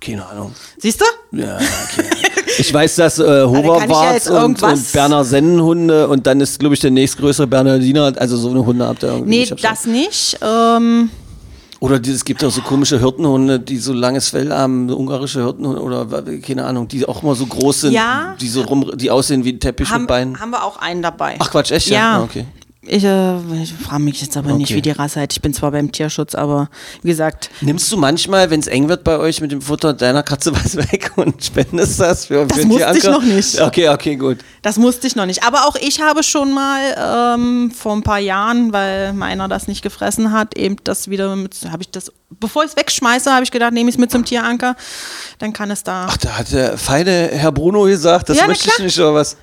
Keine Ahnung. Siehst du? Ja, okay. Ich weiß, dass äh, ja Hoverwarts jetzt und, und Berner Sennenhunde und dann ist, glaube ich, der nächstgrößere Bernardiner, also so eine Hunde habt ihr irgendwie. Nee, schon- das nicht. Ähm, Oder die, es gibt auch so komische Hirtenhunde, die so langes Fell haben, so ungarische Hirtenhunde oder keine Ahnung, die auch immer so groß sind, Ja. die so rum, die aussehen wie ein Teppich haben, mit Beinen. haben wir auch einen dabei. Ach Quatsch, echt? Ja. Ah, okay. Ich, äh, ich frage mich jetzt aber nicht, Okay. wie die Rasse heißt. Ich bin zwar beim Tierschutz, aber wie gesagt, Nimmst du manchmal, wenn es eng wird bei euch mit dem Futter deiner Katze was weg und spendest das für, Das für musste ich noch nicht. Okay, okay, gut. das musste ich noch nicht. Aber auch ich habe schon mal ähm, vor ein paar Jahren, weil meiner das nicht gefressen hat, eben das wieder mit, habe ich das, bevor ich es wegschmeiße, habe ich gedacht, nehme ich es mit zum Tieranker. Dann kann es da. Ach, da hat der feine Herr Bruno gesagt, das Ja, möchte ich nicht oder was?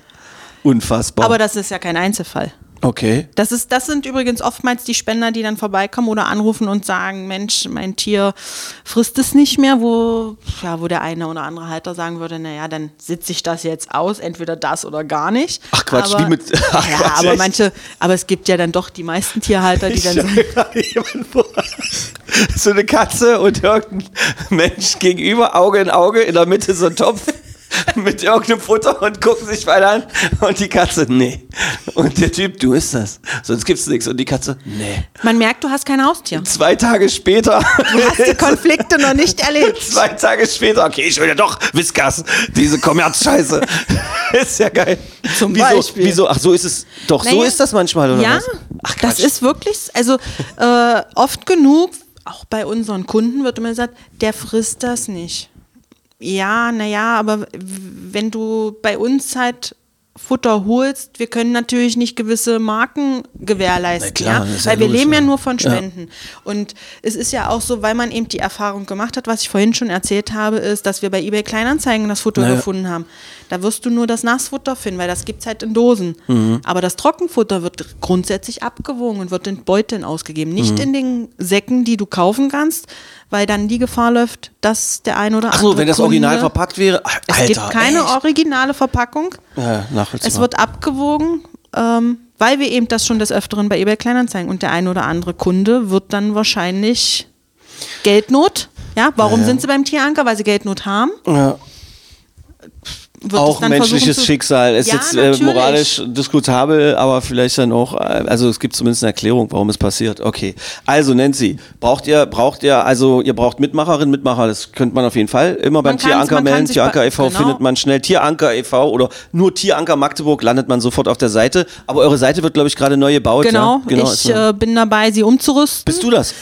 Unfassbar. aber das ist ja kein Einzelfall. Okay. Das, ist, das sind übrigens oftmals die Spender, die dann vorbeikommen oder anrufen und sagen, Mensch, mein Tier frisst es nicht mehr, wo, ja, wo der eine oder andere Halter sagen würde, naja, dann sitze ich das jetzt aus, entweder das oder gar nicht. Ach Quatsch, aber, wie mit- Ach ja, Quatsch, aber echt? manche, aber es gibt ja dann doch die meisten Tierhalter, die dann sagen. So eine Katze und irgendein Mensch gegenüber, Auge in Auge, in der Mitte so ein Topf mit irgendeinem Futter und gucken sich weiter an. Und die Katze, nee. Und der Typ, du isst das. Sonst gibt's nichts. Und die Katze, nee. man merkt, du hast kein Haustier. Zwei Tage später. Du hast die Konflikte noch nicht erlebt. Zwei Tage später, okay, ich will ja doch Whiskas, diese Kommerzscheiße. ist ja geil. Zum wieso, Beispiel. Wieso? Ach, so ist es. Doch, so Naja, ist das manchmal, oder ja, was? Ach, das ist wirklich, also äh, oft genug, auch bei unseren Kunden wird immer gesagt, der frisst das nicht. Ja, naja, aber wenn du bei uns halt Futter holst, wir können natürlich nicht gewisse Marken gewährleisten, klar, ja? ist ja weil wir logisch, leben ja ja. nur von Ja. Spenden. Und es ist ja auch so, weil man eben die Erfahrung gemacht hat, was ich vorhin schon erzählt habe, ist, dass wir bei eBay Kleinanzeigen das Futter Naja. gefunden haben. Da wirst du nur das Nassfutter finden, weil das gibt es halt in Dosen. Mhm. Aber das Trockenfutter wird grundsätzlich abgewogen und wird in Beuteln ausgegeben. Nicht Mhm. in den Säcken, die du kaufen kannst, weil dann die Gefahr läuft, dass der ein oder andere. so, wenn das Kunde, Original verpackt wäre. Ach, Es Alter, gibt keine echt? originale Verpackung. Ja, nachvollziehbar. Es wird abgewogen, ähm, weil wir eben das schon des Öfteren bei eBay Kleinanzeigen und der ein oder andere Kunde wird dann wahrscheinlich Geldnot. Ja, warum sind sie beim Tieranker? Weil sie Geldnot haben. ja. Wird auch dann menschliches Schicksal. Ist Ja, jetzt äh, moralisch diskutabel, aber vielleicht dann auch, äh, also es gibt zumindest eine Erklärung, warum es passiert. Okay. Also Nancy, braucht ihr, braucht ihr, also ihr braucht Mitmacherinnen, Mitmacher, das könnte man auf jeden Fall immer beim Tieranker melden. Tieranker e.V. genau. findet man schnell. Tieranker e.V. oder nur Tieranker Magdeburg landet man sofort auf der Seite. Aber eure Seite wird, glaube ich, gerade neu gebaut. Genau, ja? genau ich äh, bin dabei, sie umzurüsten. Bist du das?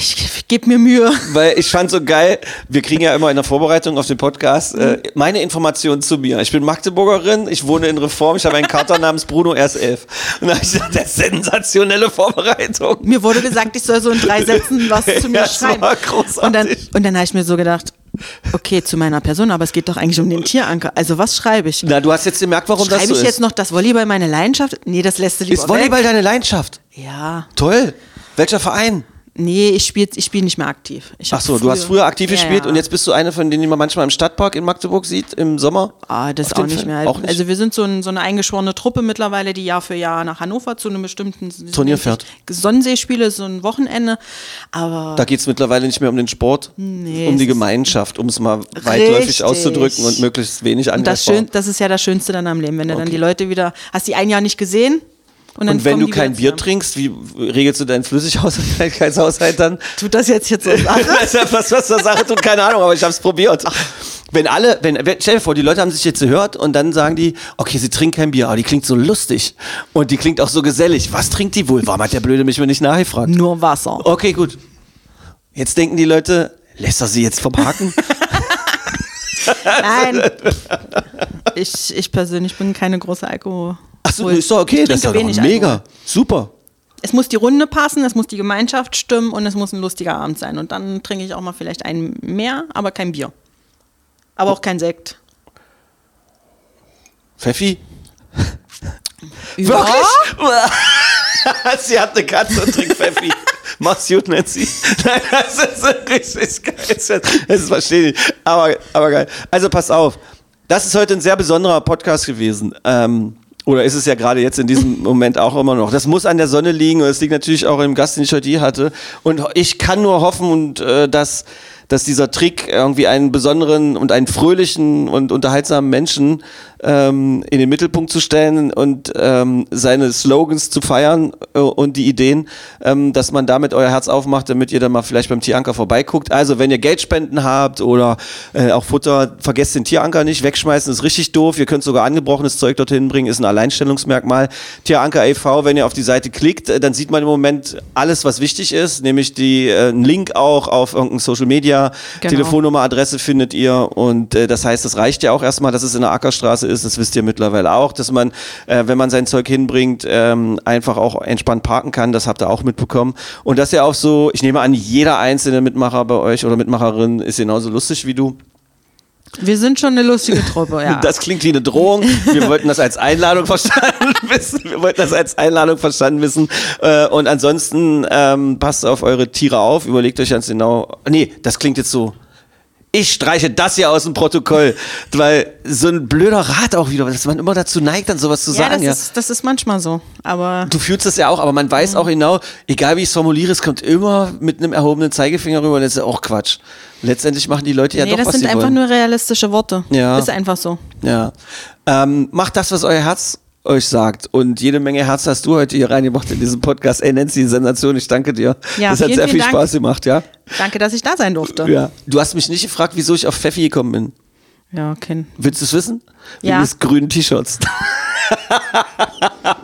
Ich gebe mir Mühe. Weil ich fand so geil, wir kriegen ja immer in der Vorbereitung auf den Podcast äh, meine Informationen zu mir. Ich bin Magdeburgerin, ich wohne in Reform, ich habe einen Kater namens Bruno, er ist elf. Und dann hab ich gesagt, das ist sensationelle Vorbereitung. Mir wurde gesagt, ich soll so in drei Sätzen was zu mir das schreiben. war großartig. Und dann, und dann habe ich mir so gedacht, okay, zu meiner Person, aber es geht doch eigentlich um den Tieranker. Also was schreibe ich? Na, du hast jetzt gemerkt, warum das Schreibe so ich ist. jetzt noch das Volleyball meine Leidenschaft? Nee, das lässt du lieber ist Volleyball weg. deine Leidenschaft? Ja, Toll. Welcher Verein? Nee, ich spiele ich spiel nicht mehr aktiv. Ich Ach so, du hast früher aktiv Ja, gespielt ja. und jetzt bist du eine von denen, die man manchmal im Stadtpark in Magdeburg sieht, im Sommer? Ah, das auch nicht mehr. Auch nicht? Also wir sind so, ein, so eine eingeschworene Truppe mittlerweile, die Jahr für Jahr nach Hannover zu einem bestimmten Turnier fährt. Sonnenseespiele, so ein Wochenende. Aber Da geht es mittlerweile nicht mehr um den Sport, Nee, um die Gemeinschaft, um es mal weitläufig Richtig. auszudrücken und möglichst wenig und das, angreifbar. schön, das ist ja das Schönste dann am Leben, wenn du dann die Leute wieder, hast die ein Jahr nicht gesehen und Und wenn du kein Bier trinkst, wie regelst du deinen Flüssigkeitshaushalt dann? Tut das jetzt jetzt? Das ist ja was, was zur Sache tut, keine Ahnung, aber ich habe es probiert. Wenn alle, wenn, stell dir vor, die Leute haben sich jetzt gehört und dann sagen die, okay, sie trinkt kein Bier, aber die klingt so lustig und die klingt auch so gesellig. Was trinkt die wohl? Warum hat der Blöde mich mir nicht nachgefragt? Nur Wasser. Okay, gut. Jetzt denken die Leute, lässt er sie jetzt vom Haken? Nein. Ich, ich persönlich bin keine große Alkohol. Achso, ist doch okay, das ist ja doch wenig mega. Alkohol. Super. Es muss die Runde passen, es muss die Gemeinschaft stimmen und es muss ein lustiger Abend sein. Und dann trinke ich auch mal vielleicht ein mehr, aber kein Bier. Aber auch kein Sekt. Pfeffi? Ja. Wirklich? sie hat eine Katze und trinkt Pfeffi. Mach's gut, Nancy. Nein, das ist richtig geil. Das ist verstehe ich. Aber, aber geil. Also pass auf. Das ist heute ein sehr besonderer Podcast gewesen. Ähm, oder ist es ja gerade jetzt in diesem Moment auch immer noch. Das muss an der Sonne liegen und es liegt natürlich auch im Gast, den ich heute hier hatte. Und ich kann nur hoffen, und, äh, dass, dass dieser Trick irgendwie einen besonderen und einen fröhlichen und unterhaltsamen Menschen ähm, in den Mittelpunkt zu stellen und ähm, seine Slogans zu feiern äh, und die Ideen, ähm, dass man damit euer Herz aufmacht, damit ihr dann mal vielleicht beim Tieranker vorbeiguckt. Also wenn ihr Geldspenden habt oder äh, auch Futter, vergesst den Tieranker nicht, wegschmeißen ist richtig doof. Ihr könnt sogar angebrochenes Zeug dorthin bringen, ist ein Alleinstellungsmerkmal. Tieranker e.V., wenn ihr auf die Seite klickt, äh, dann sieht man im Moment alles, was wichtig ist, nämlich die äh, einen Link auch auf irgendein Social Media, Genau. Telefonnummer, Adresse findet ihr und äh, das heißt, das reicht ja auch erstmal, dass es in der Ackerstraße ist, das wisst ihr mittlerweile auch, dass man, äh, wenn man sein Zeug hinbringt, ähm, einfach auch entspannt parken kann, das habt ihr auch mitbekommen und dass ihr auch so, ich nehme an, jeder einzelne Mitmacher bei euch oder Mitmacherin ist genauso lustig wie du. Wir sind schon eine lustige Truppe, ja. Das klingt wie eine Drohung. Wir wollten das als Einladung verstanden wissen. Wir wollten das als Einladung verstanden wissen. Äh, Und ansonsten ähm, passt auf eure Tiere auf. Überlegt euch ganz genau. Nee, das klingt jetzt so. Ich streiche das hier aus dem Protokoll, weil so ein blöder Rat auch wieder, dass man immer dazu neigt, dann sowas zu ja, sagen. das, Ja. Ist, das ist manchmal so. Aber Du fühlst es ja auch, aber man weiß auch genau, egal wie ich es formuliere, es kommt immer mit einem erhobenen Zeigefinger rüber und das ist auch Quatsch. Letztendlich machen die Leute ja nee, doch, das was sind sie einfach wollen. nur realistische Worte. Ja. Ist einfach so. Ja. Ähm, macht das, was euer Herz euch sagt. Und jede Menge Herz hast du heute hier reingebracht in diesen Podcast. Ey, Nancy, Sensation, ich danke dir. Ja, das hat vielen, sehr viel Dank. Spaß gemacht, ja? Danke, dass ich da sein durfte. Ja. Du hast mich nicht gefragt, wieso ich auf Pfeffi gekommen bin. Ja, okay. Willst du es wissen? Wegen Ja. des grünen T-Shirts.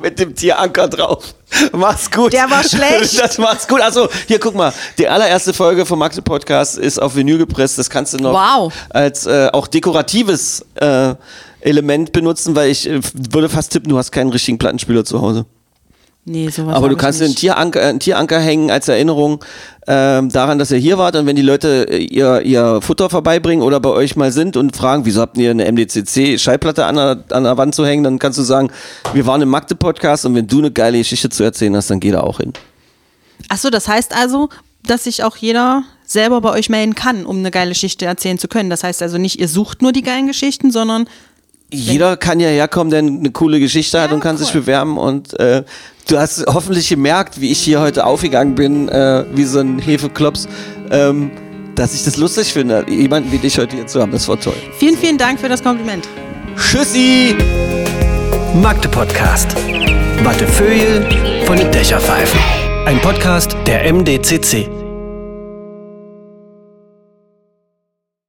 Mit dem Tieranker drauf. Mach's gut. Der war schlecht. Das macht's gut. Achso, hier guck mal. Die allererste Folge vom Magde Podcast ist auf Vinyl gepresst. Das kannst du noch Wow. als äh, auch dekoratives äh, Element benutzen, weil ich äh, würde fast tippen, du hast keinen richtigen Plattenspieler zu Hause. Nee, sowas Aber du kannst einen. Tieranker, einen Tieranker hängen als Erinnerung ähm, daran, dass ihr hier wart und wenn die Leute äh, ihr, ihr Futter vorbeibringen oder bei euch mal sind und fragen, wieso habt ihr eine MDCC-Schallplatte an der, an der Wand zu hängen, dann kannst du sagen, wir waren im Magde-Podcast und wenn du eine geile Geschichte zu erzählen hast, dann geh da auch hin. Achso, das heißt also, dass sich auch jeder selber bei euch melden kann, um eine geile Geschichte erzählen zu können. Das heißt also nicht, ihr sucht nur die geilen Geschichten, sondern Jeder kann ja herkommen, der eine coole Geschichte hat Ja, und kann cool. sich bewerben und äh, du hast hoffentlich gemerkt, wie ich hier heute aufgegangen bin, äh, wie so ein Hefeklops, ähm, dass ich das lustig finde, jemanden wie dich heute hier zu haben. Das war toll. vielen, vielen Dank für das Kompliment. Tschüssi! Magde Podcast. Wattefeuille von den Dächerpfeifen. Ein Podcast der MDCC.